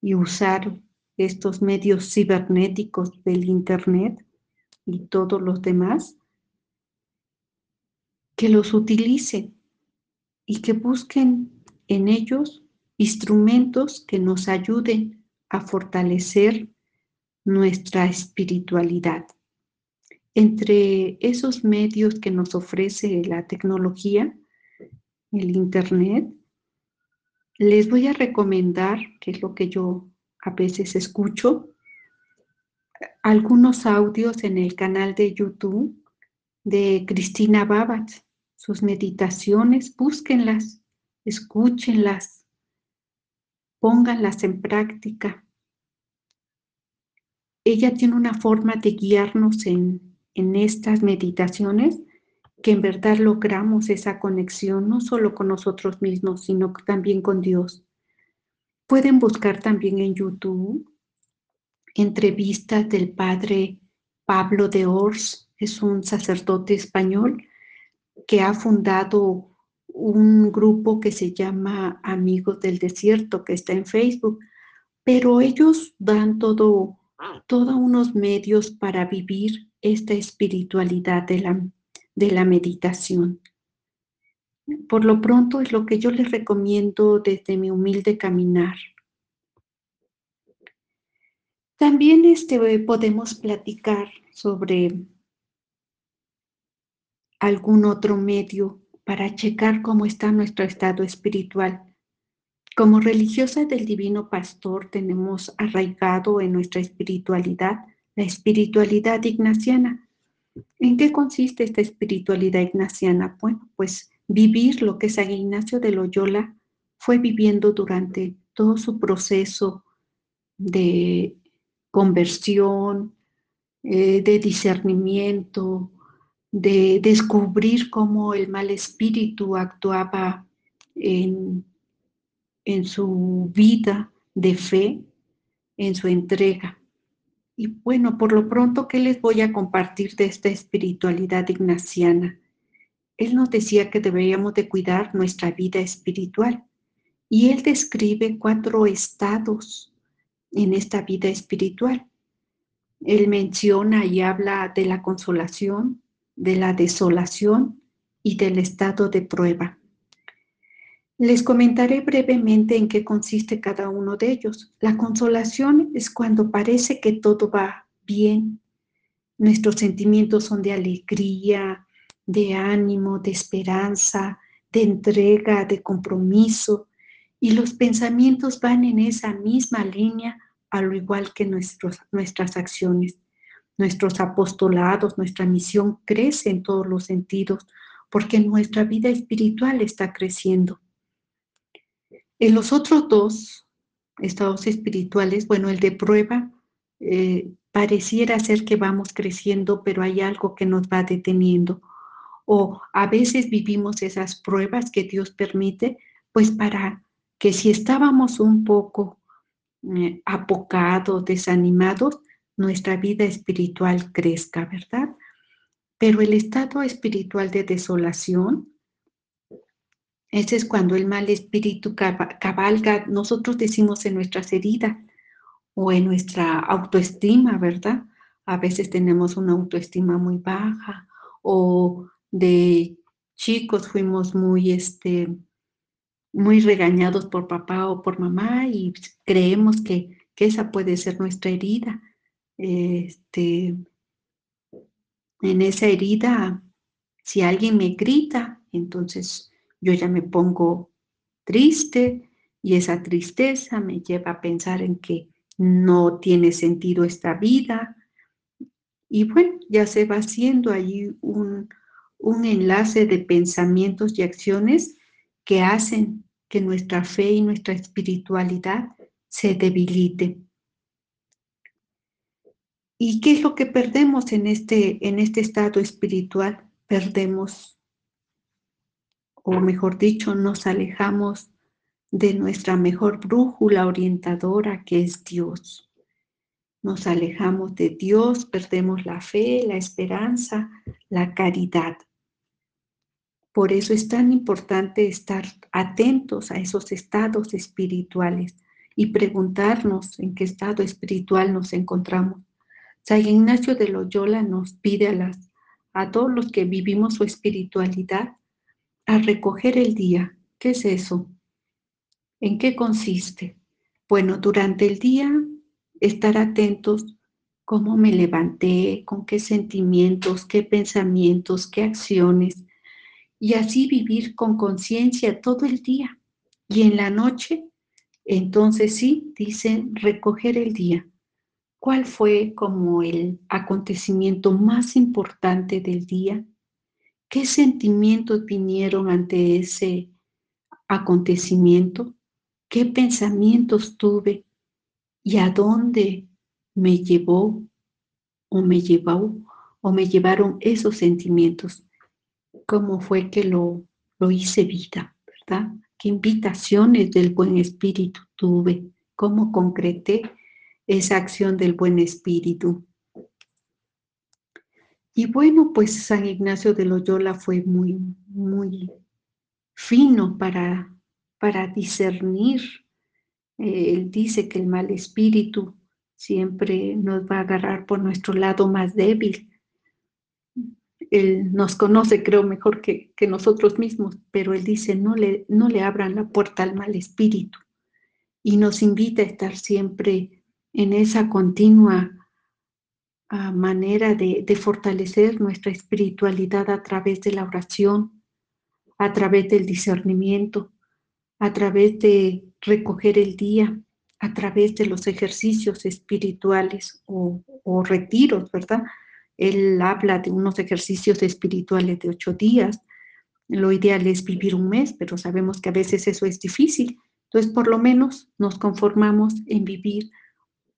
y usar estos medios cibernéticos del Internet y todos los demás, que los utilicen y que busquen en ellos instrumentos que nos ayuden a fortalecer nuestra espiritualidad. Entre esos medios que nos ofrece la tecnología, el Internet, les voy a recomendar, que es lo que yo a veces escucho, algunos audios en el canal de YouTube de Cristina Babat, sus meditaciones, búsquenlas, escúchenlas, pónganlas en práctica. Ella tiene una forma de guiarnos en, en estas meditaciones que en verdad logramos esa conexión no solo con nosotros mismos, sino también con Dios. Pueden buscar también en YouTube entrevistas del padre Pablo de Ors, es un sacerdote español que ha fundado un grupo que se llama Amigos del Desierto, que está en Facebook, pero ellos dan todo, todos unos medios para vivir esta espiritualidad de la, de la meditación. Por lo pronto es lo que yo les recomiendo desde mi humilde caminar. También este, podemos platicar sobre algún otro medio para checar cómo está nuestro estado espiritual. Como religiosa del Divino Pastor tenemos arraigado en nuestra espiritualidad la espiritualidad ignaciana. ¿En qué consiste esta espiritualidad ignaciana? Bueno, pues vivir lo que San Ignacio de Loyola fue viviendo durante todo su proceso de conversión, eh, de discernimiento, de descubrir cómo el mal espíritu actuaba en, en su vida de fe, en su entrega. Y bueno, por lo pronto, ¿qué les voy a compartir de esta espiritualidad ignaciana? Él nos decía que deberíamos de cuidar nuestra vida espiritual y él describe cuatro estados en esta vida espiritual. Él menciona y habla de la consolación, de la desolación y del estado de prueba. Les comentaré brevemente en qué consiste cada uno de ellos. La consolación es cuando parece que todo va bien. Nuestros sentimientos son de alegría, de ánimo, de esperanza, de entrega, de compromiso, y los pensamientos van en esa misma línea, al igual que nuestros, nuestras acciones. Nuestros apostolados, nuestra misión crece en todos los sentidos porque nuestra vida espiritual está creciendo. En los otros dos estados espirituales, bueno, el de prueba, eh, pareciera ser que vamos creciendo, pero hay algo que nos va deteniendo. O a veces vivimos esas pruebas que Dios permite, pues para que si estábamos un poco eh, apocados, desanimados, nuestra vida espiritual crezca, ¿verdad? Pero el estado espiritual de desolación, ese es cuando el mal espíritu cabalga, nosotros decimos en nuestras heridas o en nuestra autoestima, ¿verdad? A veces tenemos una autoestima muy baja o de chicos fuimos muy, este, muy regañados por papá o por mamá y creemos que, que esa puede ser nuestra herida este, en esa herida, si alguien me grita, entonces yo ya me pongo triste y esa tristeza me lleva a pensar en que no tiene sentido esta vida. Y bueno, ya se va haciendo ahí un, un enlace de pensamientos y acciones que hacen que nuestra fe y nuestra espiritualidad se debilite. ¿Y qué es lo que perdemos en este, en este estado espiritual? Perdemos, o mejor dicho, nos alejamos de nuestra mejor brújula orientadora que es Dios. Nos alejamos de Dios, perdemos la fe, la esperanza, la caridad. Por eso es tan importante estar atentos a esos estados espirituales y preguntarnos en qué estado espiritual nos encontramos San Ignacio de Loyola nos pide a, las, a todos los que vivimos su espiritualidad a recoger el día. ¿Qué es eso? ¿En qué consiste? Bueno, durante el día estar atentos cómo me levanté, con qué sentimientos, qué pensamientos, qué acciones, y así vivir con conciencia todo el día. Y en la noche, entonces sí, dicen recoger el día. ¿Cuál fue como el acontecimiento más importante del día? ¿Qué sentimientos vinieron ante ese acontecimiento? ¿Qué pensamientos tuve? ¿Y a dónde me llevó o me llevó o me llevaron esos sentimientos? ¿Cómo fue que lo, lo hice vida, verdad? ¿Qué invitaciones del buen espíritu tuve? ¿Cómo concreté esa acción del buen espíritu. Y bueno, pues San Ignacio de Loyola fue muy, muy fino para, para discernir. Él dice que el mal espíritu siempre nos va a agarrar por nuestro lado más débil. Él nos conoce, creo, mejor que, nosotros mismos, pero él dice, no le, no le abran la puerta al mal espíritu. Y nos invita a estar siempre en esa continua ah, manera de, fortalecer nuestra espiritualidad a través de la oración, a través del discernimiento, a través de recoger el día, a través de los ejercicios espirituales o, o, retiros, ¿verdad? Él habla de unos ejercicios espirituales de ocho días. Lo ideal es vivir un mes, pero sabemos que a veces eso es difícil. Entonces, por lo menos nos conformamos en vivir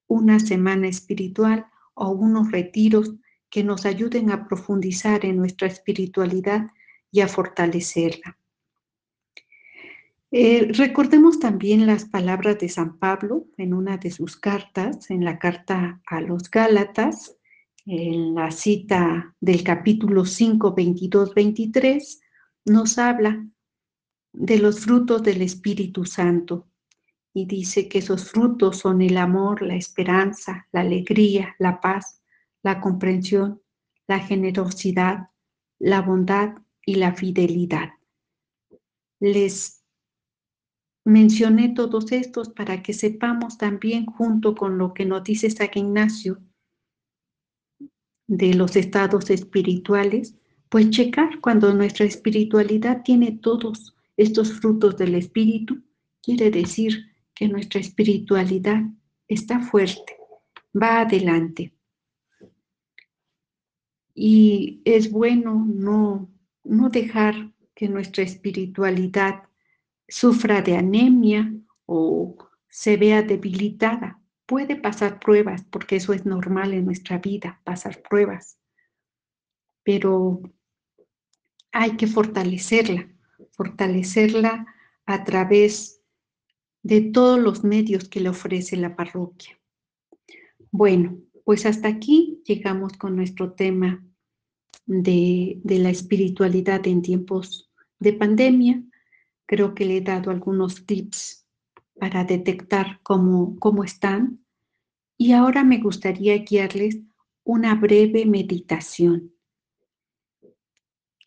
una semana espiritual o unos retiros que nos ayuden a profundizar en nuestra espiritualidad y a fortalecerla. Eh, recordemos también las palabras de San Pablo en una de sus cartas, en la carta a los Gálatas, en la cita del capítulo 5, 22, 23, nos habla de los frutos del Espíritu Santo y dice que esos frutos son el amor, la esperanza, la alegría, la paz, la comprensión, la generosidad, la bondad y la fidelidad. Les mencioné todos estos para que sepamos también, junto con lo que nos dice San Ignacio, de los estados espirituales, pues checar cuando nuestra espiritualidad tiene todos estos frutos del espíritu, quiere decir que nuestra espiritualidad está fuerte, va adelante. Y es bueno no, no dejar que nuestra espiritualidad sufra de anemia o se vea debilitada. Puede pasar pruebas, porque eso es normal en nuestra vida, pasar pruebas. Pero hay que fortalecerla, fortalecerla a través de todos los medios que le ofrece la parroquia. Bueno, pues hasta aquí llegamos con nuestro tema de, la espiritualidad en tiempos de pandemia. Creo que le he dado algunos tips para detectar cómo, cómo están. Y ahora me gustaría guiarles una breve meditación.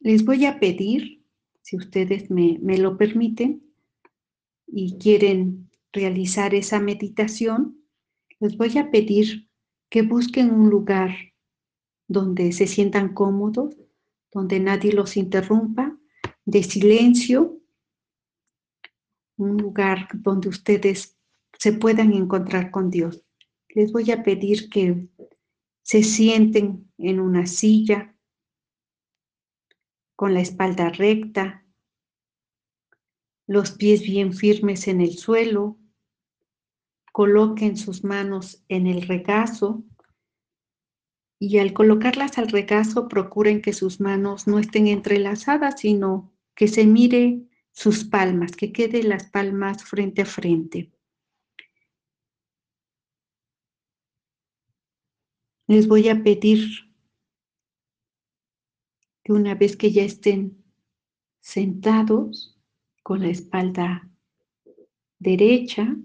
Les voy a pedir, si ustedes me, me lo permiten, y quieren realizar esa meditación, les voy a pedir que busquen un lugar donde se sientan cómodos, donde nadie los interrumpa, de silencio, un lugar donde ustedes se puedan encontrar con Dios. Les voy a pedir que se sienten en una silla con la espalda recta, los pies bien firmes en el suelo, coloquen sus manos en el regazo y al colocarlas al regazo procuren que sus manos no estén entrelazadas, sino que se mire sus palmas, que quede las palmas frente a frente. Les voy a pedir que una vez que ya estén sentados con la espalda derecha,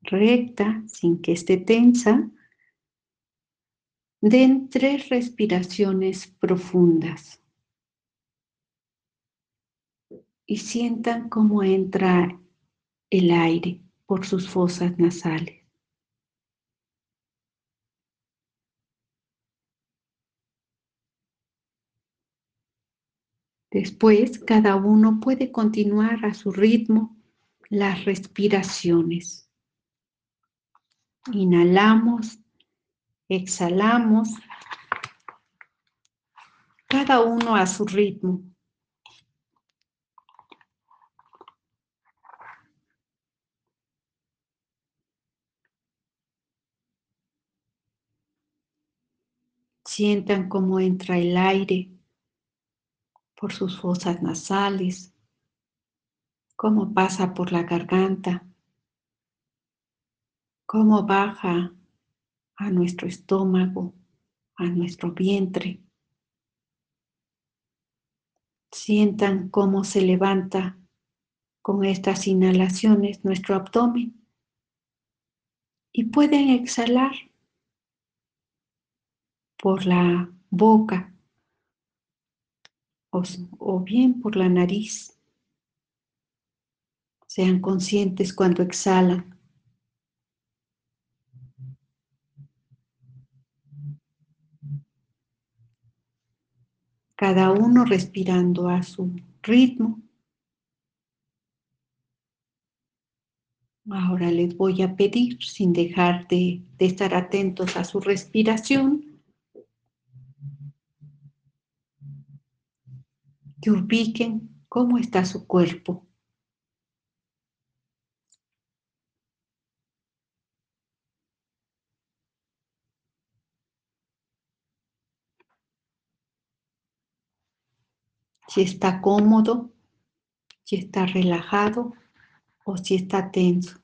recta, sin que esté tensa, den tres respiraciones profundas y sientan cómo entra el aire por sus fosas nasales. Después, cada uno puede continuar a su ritmo las respiraciones. Inhalamos, exhalamos, cada uno a su ritmo. Sientan cómo entra el aire por sus fosas nasales, cómo pasa por la garganta, cómo baja a nuestro estómago, a nuestro vientre. Sientan cómo se levanta con estas inhalaciones nuestro abdomen y pueden exhalar por la boca o, bien por la nariz. Sean conscientes cuando exhalan. Cada uno respirando a su ritmo. Ahora les voy a pedir, sin dejar de, de estar atentos a su respiración, que ubiquen cómo está su cuerpo. Si está cómodo, si está relajado o si está tenso.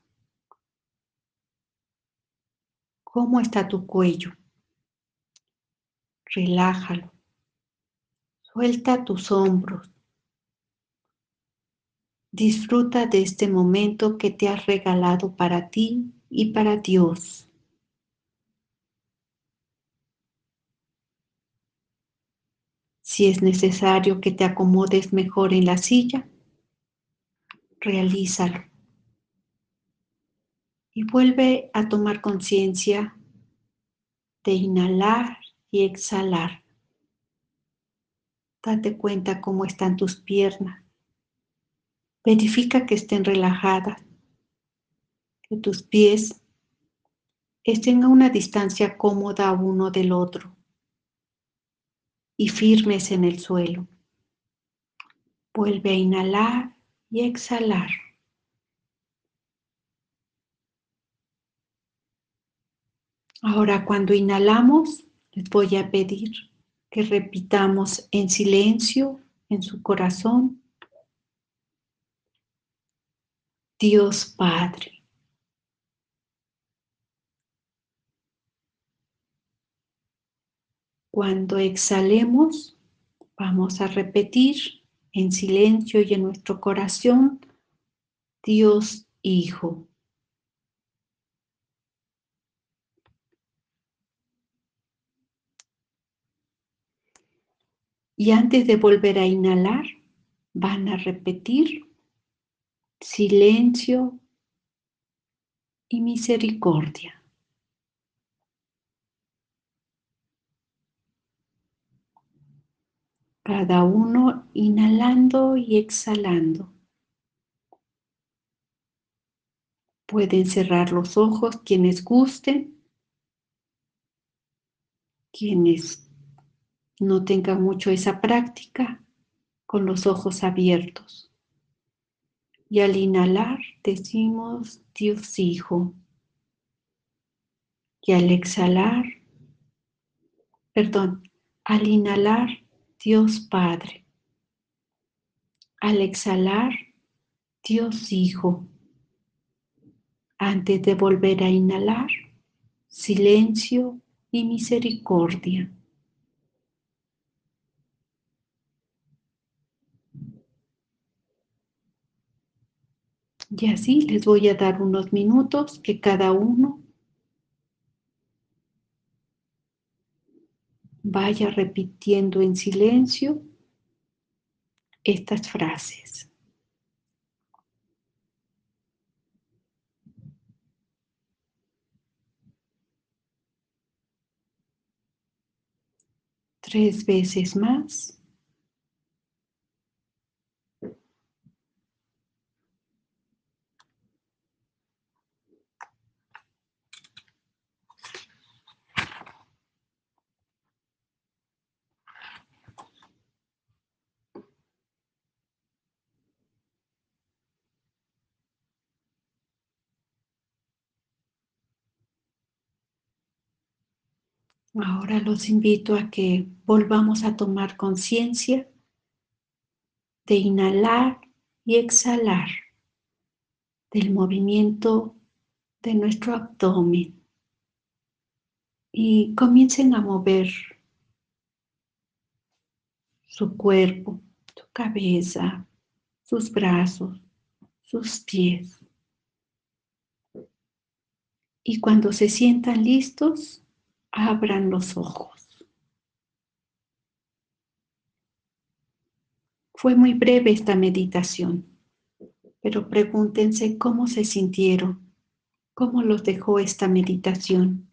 ¿Cómo está tu cuello? Relájalo. Suelta tus hombros. Disfruta de este momento que te has regalado para ti y para Dios. Si es necesario que te acomodes mejor en la silla, realízalo. Y vuelve a tomar conciencia de inhalar y exhalar. Date cuenta cómo están tus piernas. Verifica que estén relajadas, que tus pies estén a una distancia cómoda uno del otro y firmes en el suelo. Vuelve a inhalar y exhalar. Ahora cuando inhalamos, les voy a pedir que repitamos en silencio en su corazón. Dios Padre. Cuando exhalemos, vamos a repetir en silencio y en nuestro corazón, Dios Hijo. Y antes de volver a inhalar, van a repetir silencio y misericordia. Cada uno inhalando y exhalando. Pueden cerrar los ojos quienes gusten, quienes no tengan mucho esa práctica, con los ojos abiertos. Y al inhalar decimos Dios Hijo. Y al exhalar, perdón, al inhalar Dios Padre. Al exhalar Dios Hijo. Antes de volver a inhalar, silencio y misericordia. Y así les voy a dar unos minutos que cada uno vaya repitiendo en silencio estas frases. Tres veces más. Ahora los invito a que volvamos a tomar conciencia de inhalar y exhalar del movimiento de nuestro abdomen y comiencen a mover su cuerpo, su cabeza, sus brazos, sus pies. Y cuando se sientan listos, abran los ojos. Fue muy breve esta meditación, pero pregúntense cómo se sintieron, cómo los dejó esta meditación.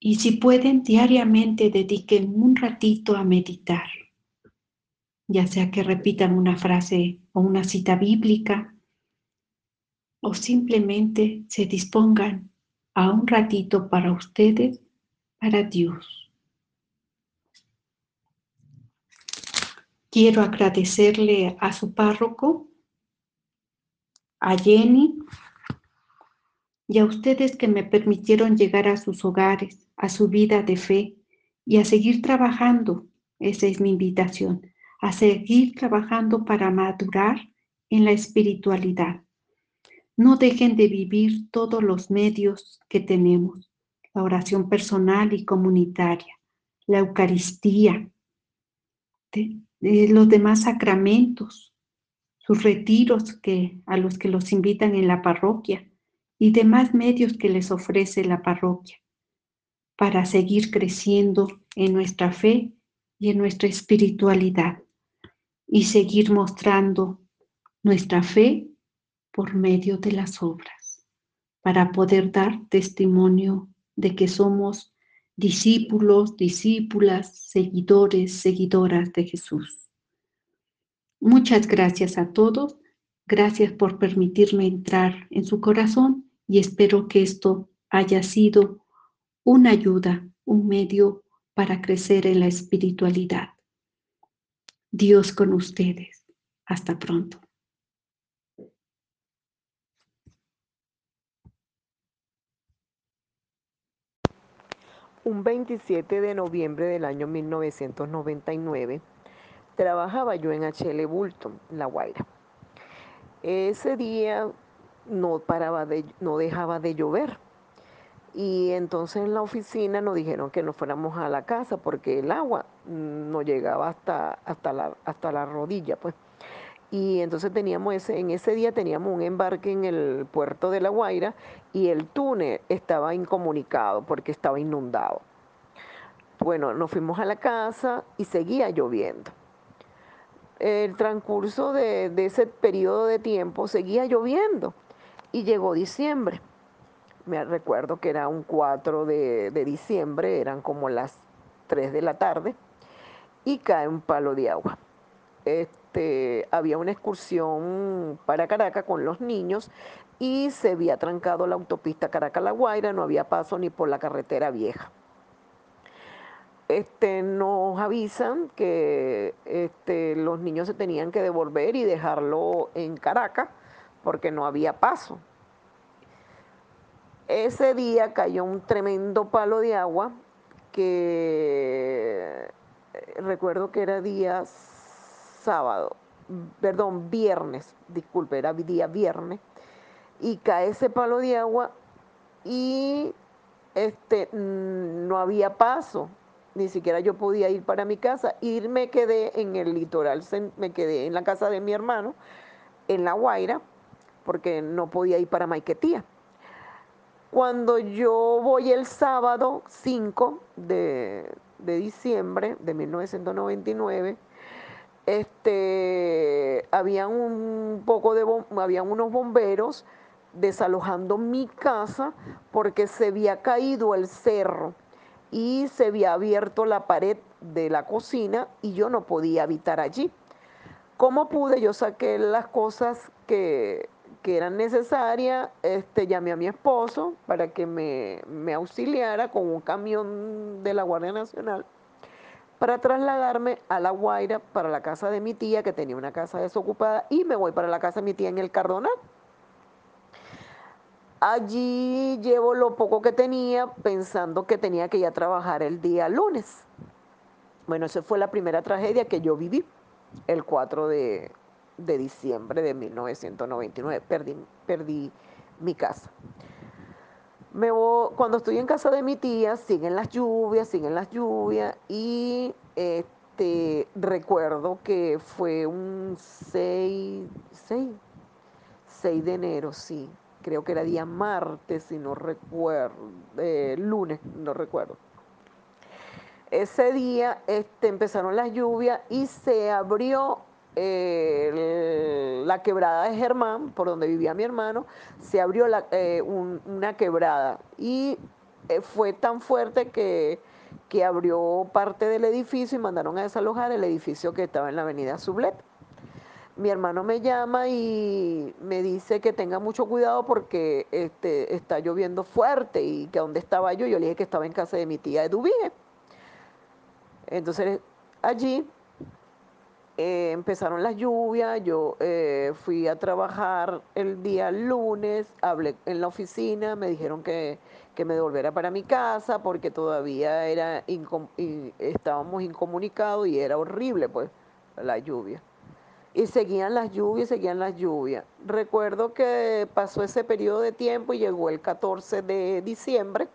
Y si pueden, diariamente dediquen un ratito a meditar, ya sea que repitan una frase o una cita bíblica, o simplemente se dispongan a un ratito para ustedes, para Dios. Quiero agradecerle a su párroco, a Jenny y a ustedes que me permitieron llegar a sus hogares, a su vida de fe y a seguir trabajando. Esa es mi invitación, a seguir trabajando para madurar en la espiritualidad. No dejen de vivir todos los medios que tenemos, la oración personal y comunitaria, la Eucaristía, los demás sacramentos, sus retiros que, a los que los invitan en la parroquia y demás medios que les ofrece la parroquia para seguir creciendo en nuestra fe y en nuestra espiritualidad y seguir mostrando nuestra fe por medio de las obras, para poder dar testimonio de que somos discípulos, discípulas, seguidores, seguidoras de Jesús. Muchas gracias a todos. Gracias por permitirme entrar en su corazón y espero que esto haya sido una ayuda, un medio para crecer en la espiritualidad. Dios con ustedes. Hasta pronto. Un 27 de noviembre del año 1999, trabajaba yo en HL Bulton, La Guaira. Ese día no, paraba de, no dejaba de llover. Y entonces en la oficina nos dijeron que nos fuéramos a la casa porque el agua no llegaba hasta, hasta, la, hasta la rodilla. Pues. Y entonces teníamos ese, en ese día teníamos un embarque en el puerto de La Guaira y el túnel estaba incomunicado porque estaba inundado. Bueno, nos fuimos a la casa y seguía lloviendo. El transcurso de, ese periodo de tiempo seguía lloviendo y llegó diciembre. Me recuerdo que era un 4 de, de diciembre, eran como las 3 de la tarde y cae un palo de agua. Había una excursión para Caracas con los niños y se había trancado la autopista Caracas-La Guaira, no había paso ni por la carretera vieja. Este, nos avisan que este, los niños se tenían que devolver y dejarlo en Caracas porque no había paso. Ese día cayó un tremendo palo de agua que eh, recuerdo que era día sábado, perdón, viernes, disculpe, era día viernes, y cae ese palo de agua y este, no había paso, ni siquiera yo podía ir para mi casa, y me quedé en el litoral, me quedé en la casa de mi hermano, en La Guaira, porque no podía ir para Maiquetía. Cuando yo voy el sábado 5 de, diciembre de 1999, este, habían un poco de, habían unos bomberos desalojando mi casa porque se había caído el cerro y se había abierto la pared de la cocina y yo no podía habitar allí. ¿Cómo pude? Yo saqué las cosas que que eran necesarias, este, llamé a mi esposo para que me, me auxiliara con un camión de la Guardia Nacional para trasladarme a La Guaira para la casa de mi tía, que tenía una casa desocupada, y me voy para la casa de mi tía en el Cardonal. Allí llevo lo poco que tenía, pensando que tenía que ir a trabajar el día lunes. Bueno, esa fue la primera tragedia que yo viví, el 4 de, de diciembre de 1999. Perdí, perdí mi casa. Me cuando estoy en casa de mi tía, siguen las lluvias, siguen las lluvias y este, recuerdo que fue un 6, 6, 6 de enero, sí, creo que era día martes, si no recuerdo, eh, lunes, no recuerdo. Ese día este, empezaron las lluvias y se abrió la quebrada de Germán, por donde vivía mi hermano, se abrió eh, una quebrada y eh, fue tan fuerte que, que, abrió parte del edificio y mandaron a desalojar el edificio que estaba en la avenida Sublet. Mi hermano me llama y me dice que tenga mucho cuidado porque este, está lloviendo fuerte y que dónde estaba yo. Yo le dije que estaba en casa de mi tía de Dubige. Entonces allí eh, empezaron las lluvias, yo eh, fui a trabajar el día lunes, hablé en la oficina, me dijeron que, me devolviera para mi casa porque todavía era estábamos incomunicados y era horrible pues la lluvia. Y seguían las lluvias, seguían las lluvias. Recuerdo que pasó ese periodo de tiempo y llegó el 14 de diciembre.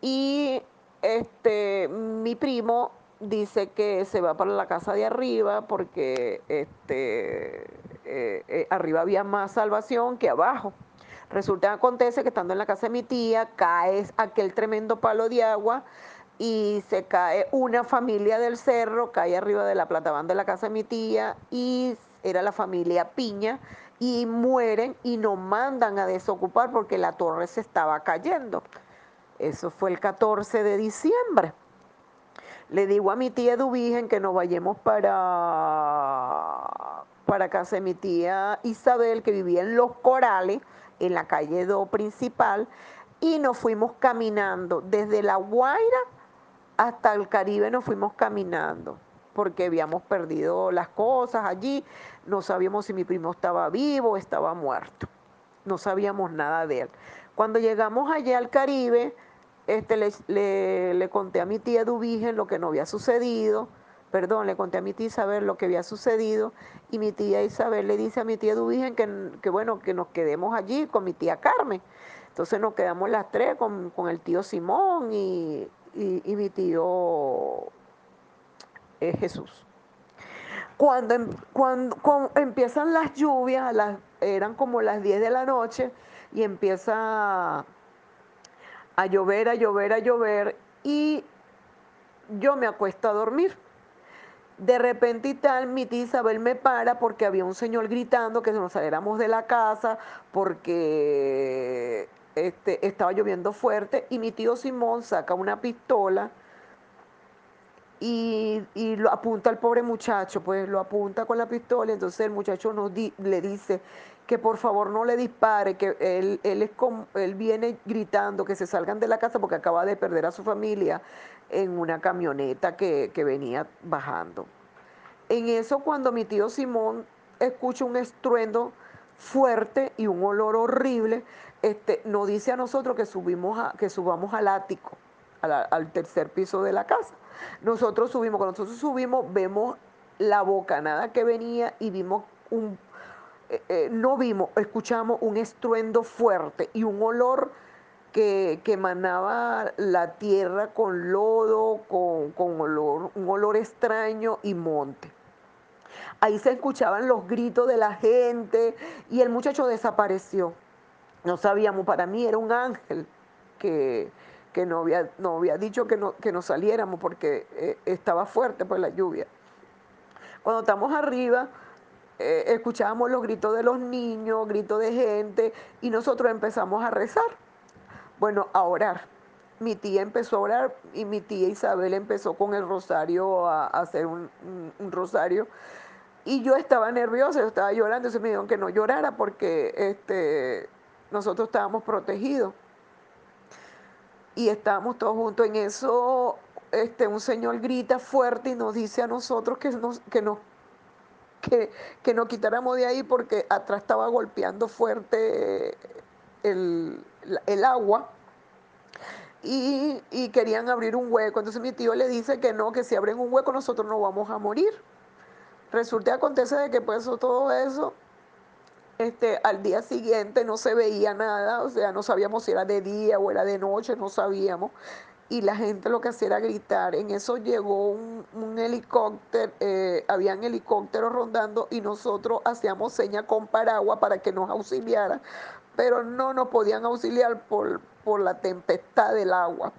Y este, mi primo dice que se va para la casa de arriba porque este, eh, eh, arriba había más salvación que abajo. Resulta acontece que estando en la casa de mi tía cae aquel tremendo palo de agua y se cae una familia del cerro, cae arriba de la platabanda de la casa de mi tía y era la familia Piña y mueren y nos mandan a desocupar porque la torre se estaba cayendo. Eso fue el 14 de diciembre. Le digo a mi tía Dubigen que nos vayamos para, para casa de mi tía Isabel, que vivía en Los Corales, en la calle 2 principal, y nos fuimos caminando. Desde La Guaira hasta el Caribe nos fuimos caminando, porque habíamos perdido las cosas allí, no sabíamos si mi primo estaba vivo o estaba muerto, no sabíamos nada de él. Cuando llegamos allá al Caribe, este, le, le, conté a mi tía Dubigen lo que no había sucedido, perdón, le conté a mi tía Isabel lo que había sucedido y mi tía Isabel le dice a mi tía Dubigen que, bueno, que nos quedemos allí con mi tía Carmen. Entonces nos quedamos las tres con, el tío Simón y, mi tío eh, Jesús. Cuando, em, cuando, cuando, empiezan las lluvias, las, eran como las 10 de la noche y empieza a llover, a llover, a llover y yo me acuesto a dormir. De repente y tal, mi tía Isabel me para porque había un señor gritando que nos saliéramos de la casa porque este, estaba lloviendo fuerte y mi tío Simón saca una pistola y, y lo apunta al pobre muchacho, pues lo apunta con la pistola, entonces el muchacho nos le dice que por favor no le dispare, que él, él, es como- él viene gritando que se salgan de la casa porque acaba de perder a su familia en una camioneta que, que venía bajando. En eso, cuando mi tío Simón escucha un estruendo fuerte y un olor horrible, este, nos dice a nosotros que, subimos a- que subamos al ático, al tercer piso de la casa. Nosotros subimos, cuando nosotros subimos, vemos la bocanada que venía y vimos un, eh, eh, no vimos, escuchamos un estruendo fuerte y un olor que, que emanaba la tierra con lodo, con, con olor, un olor extraño y monte. Ahí se escuchaban los gritos de la gente y el muchacho desapareció. No sabíamos, para mí era un ángel que, que no, había, no había dicho que no, que no saliéramos porque eh, estaba fuerte por la lluvia. Cuando estamos arriba, eh, escuchábamos los gritos de los niños, gritos de gente y nosotros empezamos a rezar. Bueno, a orar. Mi tía empezó a orar y mi tía Isabel empezó con el rosario a, hacer un rosario. Y yo estaba nerviosa, yo estaba llorando, entonces me dijeron que no llorara porque este, nosotros estábamos protegidos. Y estábamos todos juntos. En eso, este, un señor grita fuerte y nos dice a nosotros que nos, que nos que, que nos quitáramos de ahí porque atrás estaba golpeando fuerte el, la- el agua y, y querían abrir un hueco. Entonces mi tío le dice que no, que si abren un hueco nosotros no vamos a morir. Resulta acontece de que pues todo eso, este, al día siguiente no se veía nada, o sea, no sabíamos si era de día o era de noche, no sabíamos. Y la gente lo que hacía era gritar. En eso llegó un, helicóptero, eh, habían helicópteros rondando y nosotros hacíamos señas con paraguas para que nos auxiliara, pero no nos podían auxiliar por, por la tempestad del agua.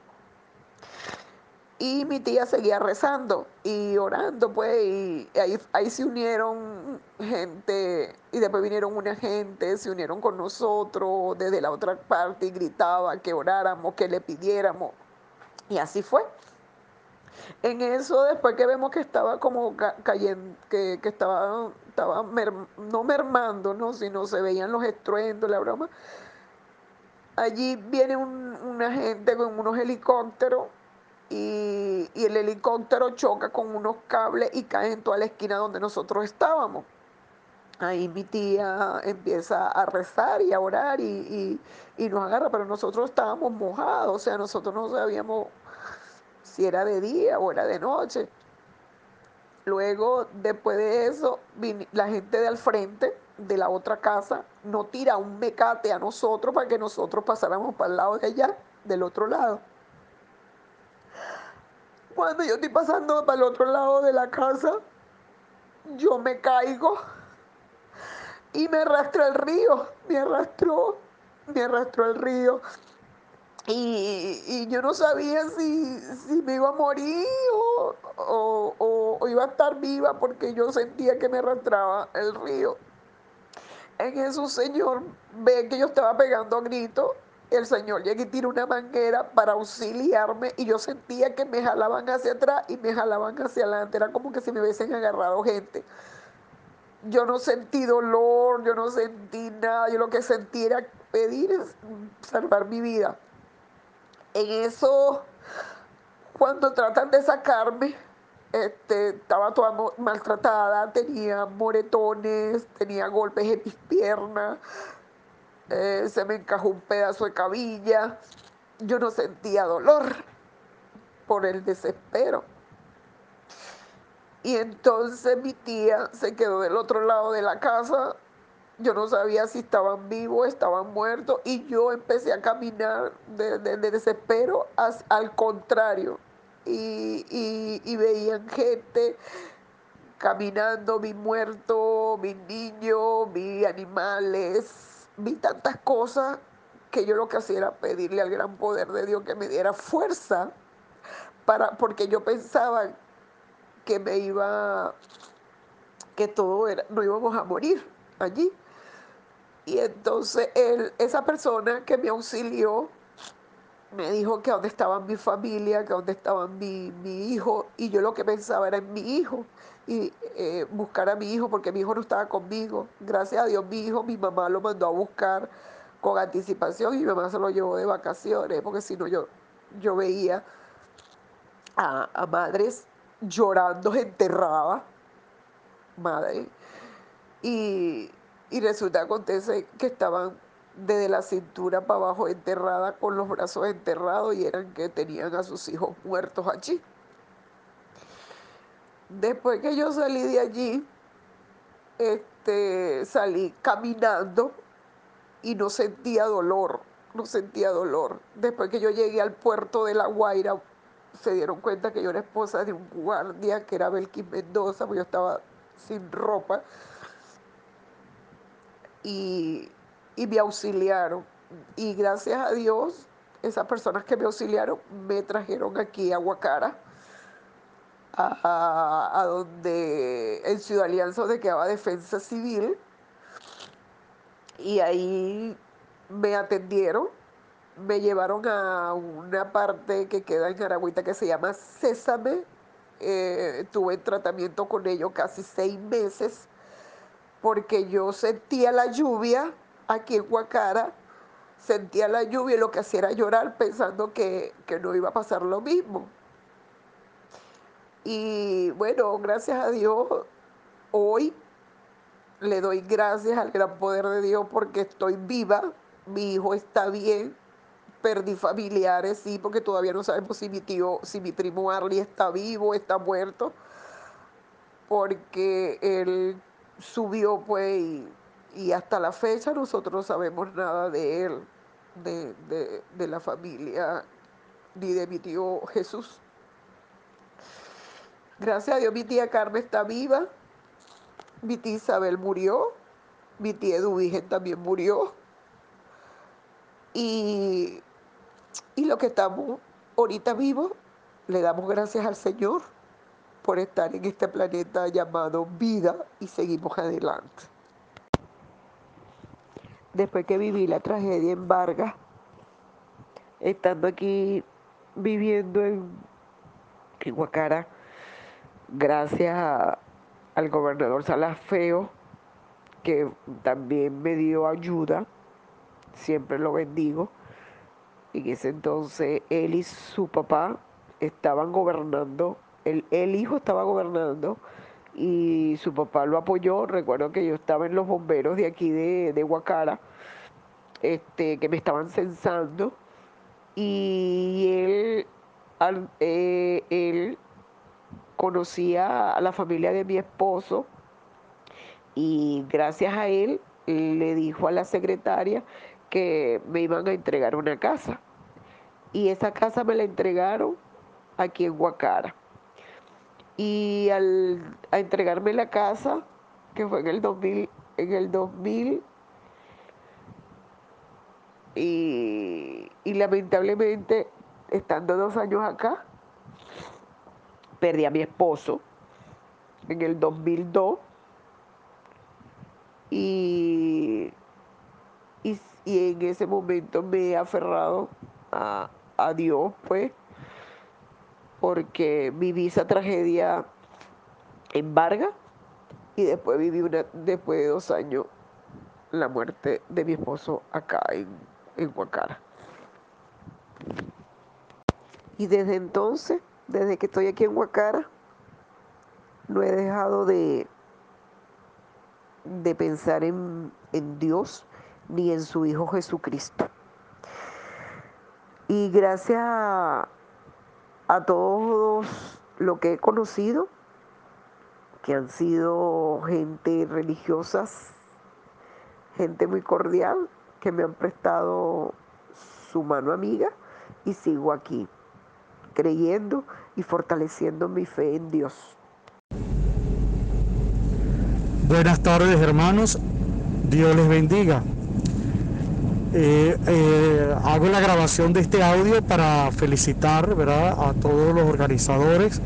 Y mi tía seguía rezando y orando, pues, y ahí, ahí se unieron gente, y después vinieron una gente, se unieron con nosotros desde la otra parte y gritaban que oráramos, que le pidiéramos. Y así fue. En eso, después que vemos que estaba como ca- cayendo, que, que estaba, estaba no mermando, ¿no? sino se veían los estruendos, la broma, allí viene un- una gente con unos helicópteros y, y el helicóptero choca con unos cables y cae en toda la esquina donde nosotros estábamos. Ahí mi tía empieza a rezar y a orar y- y nos agarra, pero nosotros estábamos mojados, o sea, nosotros no sabíamos era de día o era de noche. Luego, después de eso, la gente de al frente de la otra casa nos tira un mecate a nosotros para que nosotros pasáramos para el lado de allá, del otro lado. Cuando yo estoy pasando para el otro lado de la casa, yo me caigo y me arrastra el río, me arrastró, me arrastró el río. Y, y yo no sabía si, si me iba a morir o, o- o- o iba a estar viva porque yo sentía que me arrastraba el río. En eso, señor ve que yo estaba pegando gritos. El señor llega y tira una manguera para auxiliarme y yo sentía que me jalaban hacia atrás y me jalaban hacia adelante. Era como que si me hubiesen agarrado gente. Yo no sentí dolor, yo no sentí nada. Yo lo que sentí era pedir salvar mi vida. En eso, cuando tratan de sacarme, este, estaba toda maltratada, tenía moretones, tenía golpes en mis piernas, eh, se me encajó un pedazo de cabilla. Yo no sentía dolor por el desespero. Y entonces mi tía se quedó del otro lado de la casa. Yo no sabía si estaban vivos, estaban muertos. Y yo empecé a caminar de, de- de desespero al contrario. Y, y- y veían gente caminando, vi muertos, vi niños, vi animales, vi tantas cosas que yo lo que hacía era pedirle al gran poder de Dios que me diera fuerza para, porque yo pensaba que me iba, que todo era, no íbamos a morir allí. Y entonces esa persona que me auxilió me dijo que dónde estaba mi familia, que dónde estaba mi, mi, hijo, y yo lo que pensaba era en mi hijo, y eh, buscar a mi hijo, porque mi hijo no estaba conmigo. Gracias a Dios, mi hijo, mi mamá lo mandó a buscar con anticipación y mi mamá se lo llevó de vacaciones, porque si no yo, yo veía a, a madres llorando enterrada, madre, y, y resulta acontece que estaban desde la cintura para abajo enterrada con los brazos enterrados y eran que tenían a sus hijos muertos allí. Después que yo salí de allí, este, salí caminando y no sentía dolor, no sentía dolor. Después que yo llegué al puerto de La Guaira, se dieron cuenta que yo era esposa de un guardia que era Belkis Mendoza, porque yo estaba sin ropa. Y y me auxiliaron. Y gracias a Dios, esas personas que me auxiliaron me trajeron aquí a Guacara, a, donde en Ciudad Alianza donde quedaba Defensa Civil. Y ahí me atendieron, me llevaron a una parte que queda en Aragüita que se llama Césame. Eh, tuve tratamiento con ellos casi seis meses porque yo sentía la lluvia aquí en Guacara, sentía la lluvia y lo que hacía era llorar pensando que, que no iba a pasar lo mismo. Y bueno, gracias a Dios, hoy le doy gracias al gran poder de Dios porque estoy viva, mi hijo está bien, perdí familiares, sí, porque todavía no sabemos si mi tío, si mi primo Arlie está vivo, está muerto, porque él subió pues y hasta la fecha nosotros no sabemos nada de él, de, la familia, ni de mi tío Jesús. Gracias a Dios mi tía Carmen está viva, mi tía Isabel murió, mi tía Eduvigen también murió. Y, y lo que estamos ahorita vivos, le damos gracias al Señor por estar en este planeta llamado vida y seguimos adelante después que viví la tragedia en Vargas, estando aquí viviendo en, Guacara, gracias al gobernador Salas Feo, que también me dio ayuda, siempre lo bendigo. En ese entonces él y su papá estaban gobernando, el, hijo estaba gobernando y su papá lo apoyó. Recuerdo que yo estaba en los bomberos de aquí de, de Huacara, este, que me estaban censando, y él, eh, él conocía a la familia de mi esposo, y gracias a él le dijo a la secretaria que me iban a entregar una casa. Y esa casa me la entregaron aquí en Huacara. Y al a entregarme la casa, que fue en el 2000, en el 2000 y, y lamentablemente, estando dos años acá, perdí a mi esposo en el 2002 y, y, en ese momento me he aferrado a, a Dios, pues, porque viví esa tragedia en Vargas y después viví una, después de dos años la muerte de mi esposo acá en, en Huacara. Y desde entonces, desde que estoy aquí en Huacara, no he dejado de, de pensar en, en Dios ni en su Hijo Jesucristo. Y gracias a, a todos lo que he conocido, que han sido gente religiosas, gente muy cordial, que me han prestado su mano amiga y sigo aquí, creyendo y fortaleciendo mi fe en Dios. Buenas tardes hermanos, Dios les bendiga. Eh, eh, hago la grabación de este audio para felicitar ¿verdad? a todos los organizadores.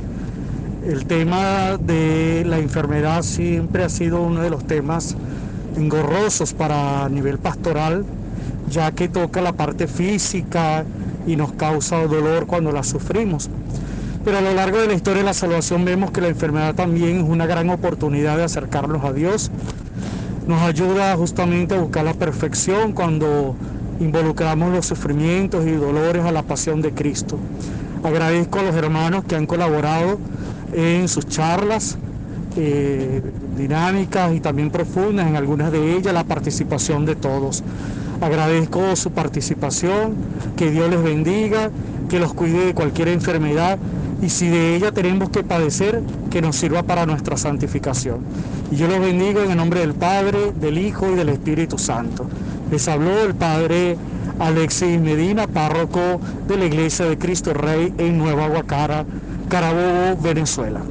El tema de la enfermedad siempre ha sido uno de los temas engorrosos para nivel pastoral, ya que toca la parte física y nos causa dolor cuando la sufrimos. Pero a lo largo de la historia de la salvación vemos que la enfermedad también es una gran oportunidad de acercarnos a Dios. Nos ayuda justamente a buscar la perfección cuando involucramos los sufrimientos y dolores a la pasión de Cristo. Agradezco a los hermanos que han colaborado en sus charlas eh, dinámicas y también profundas, en algunas de ellas la participación de todos. Agradezco su participación, que Dios les bendiga, que los cuide de cualquier enfermedad y si de ella tenemos que padecer, que nos sirva para nuestra santificación. Y yo los bendigo en el nombre del Padre, del Hijo y del Espíritu Santo. Les habló el Padre Alexis Medina, párroco de la Iglesia de Cristo Rey en Nueva Aguacara, Carabobo, Venezuela.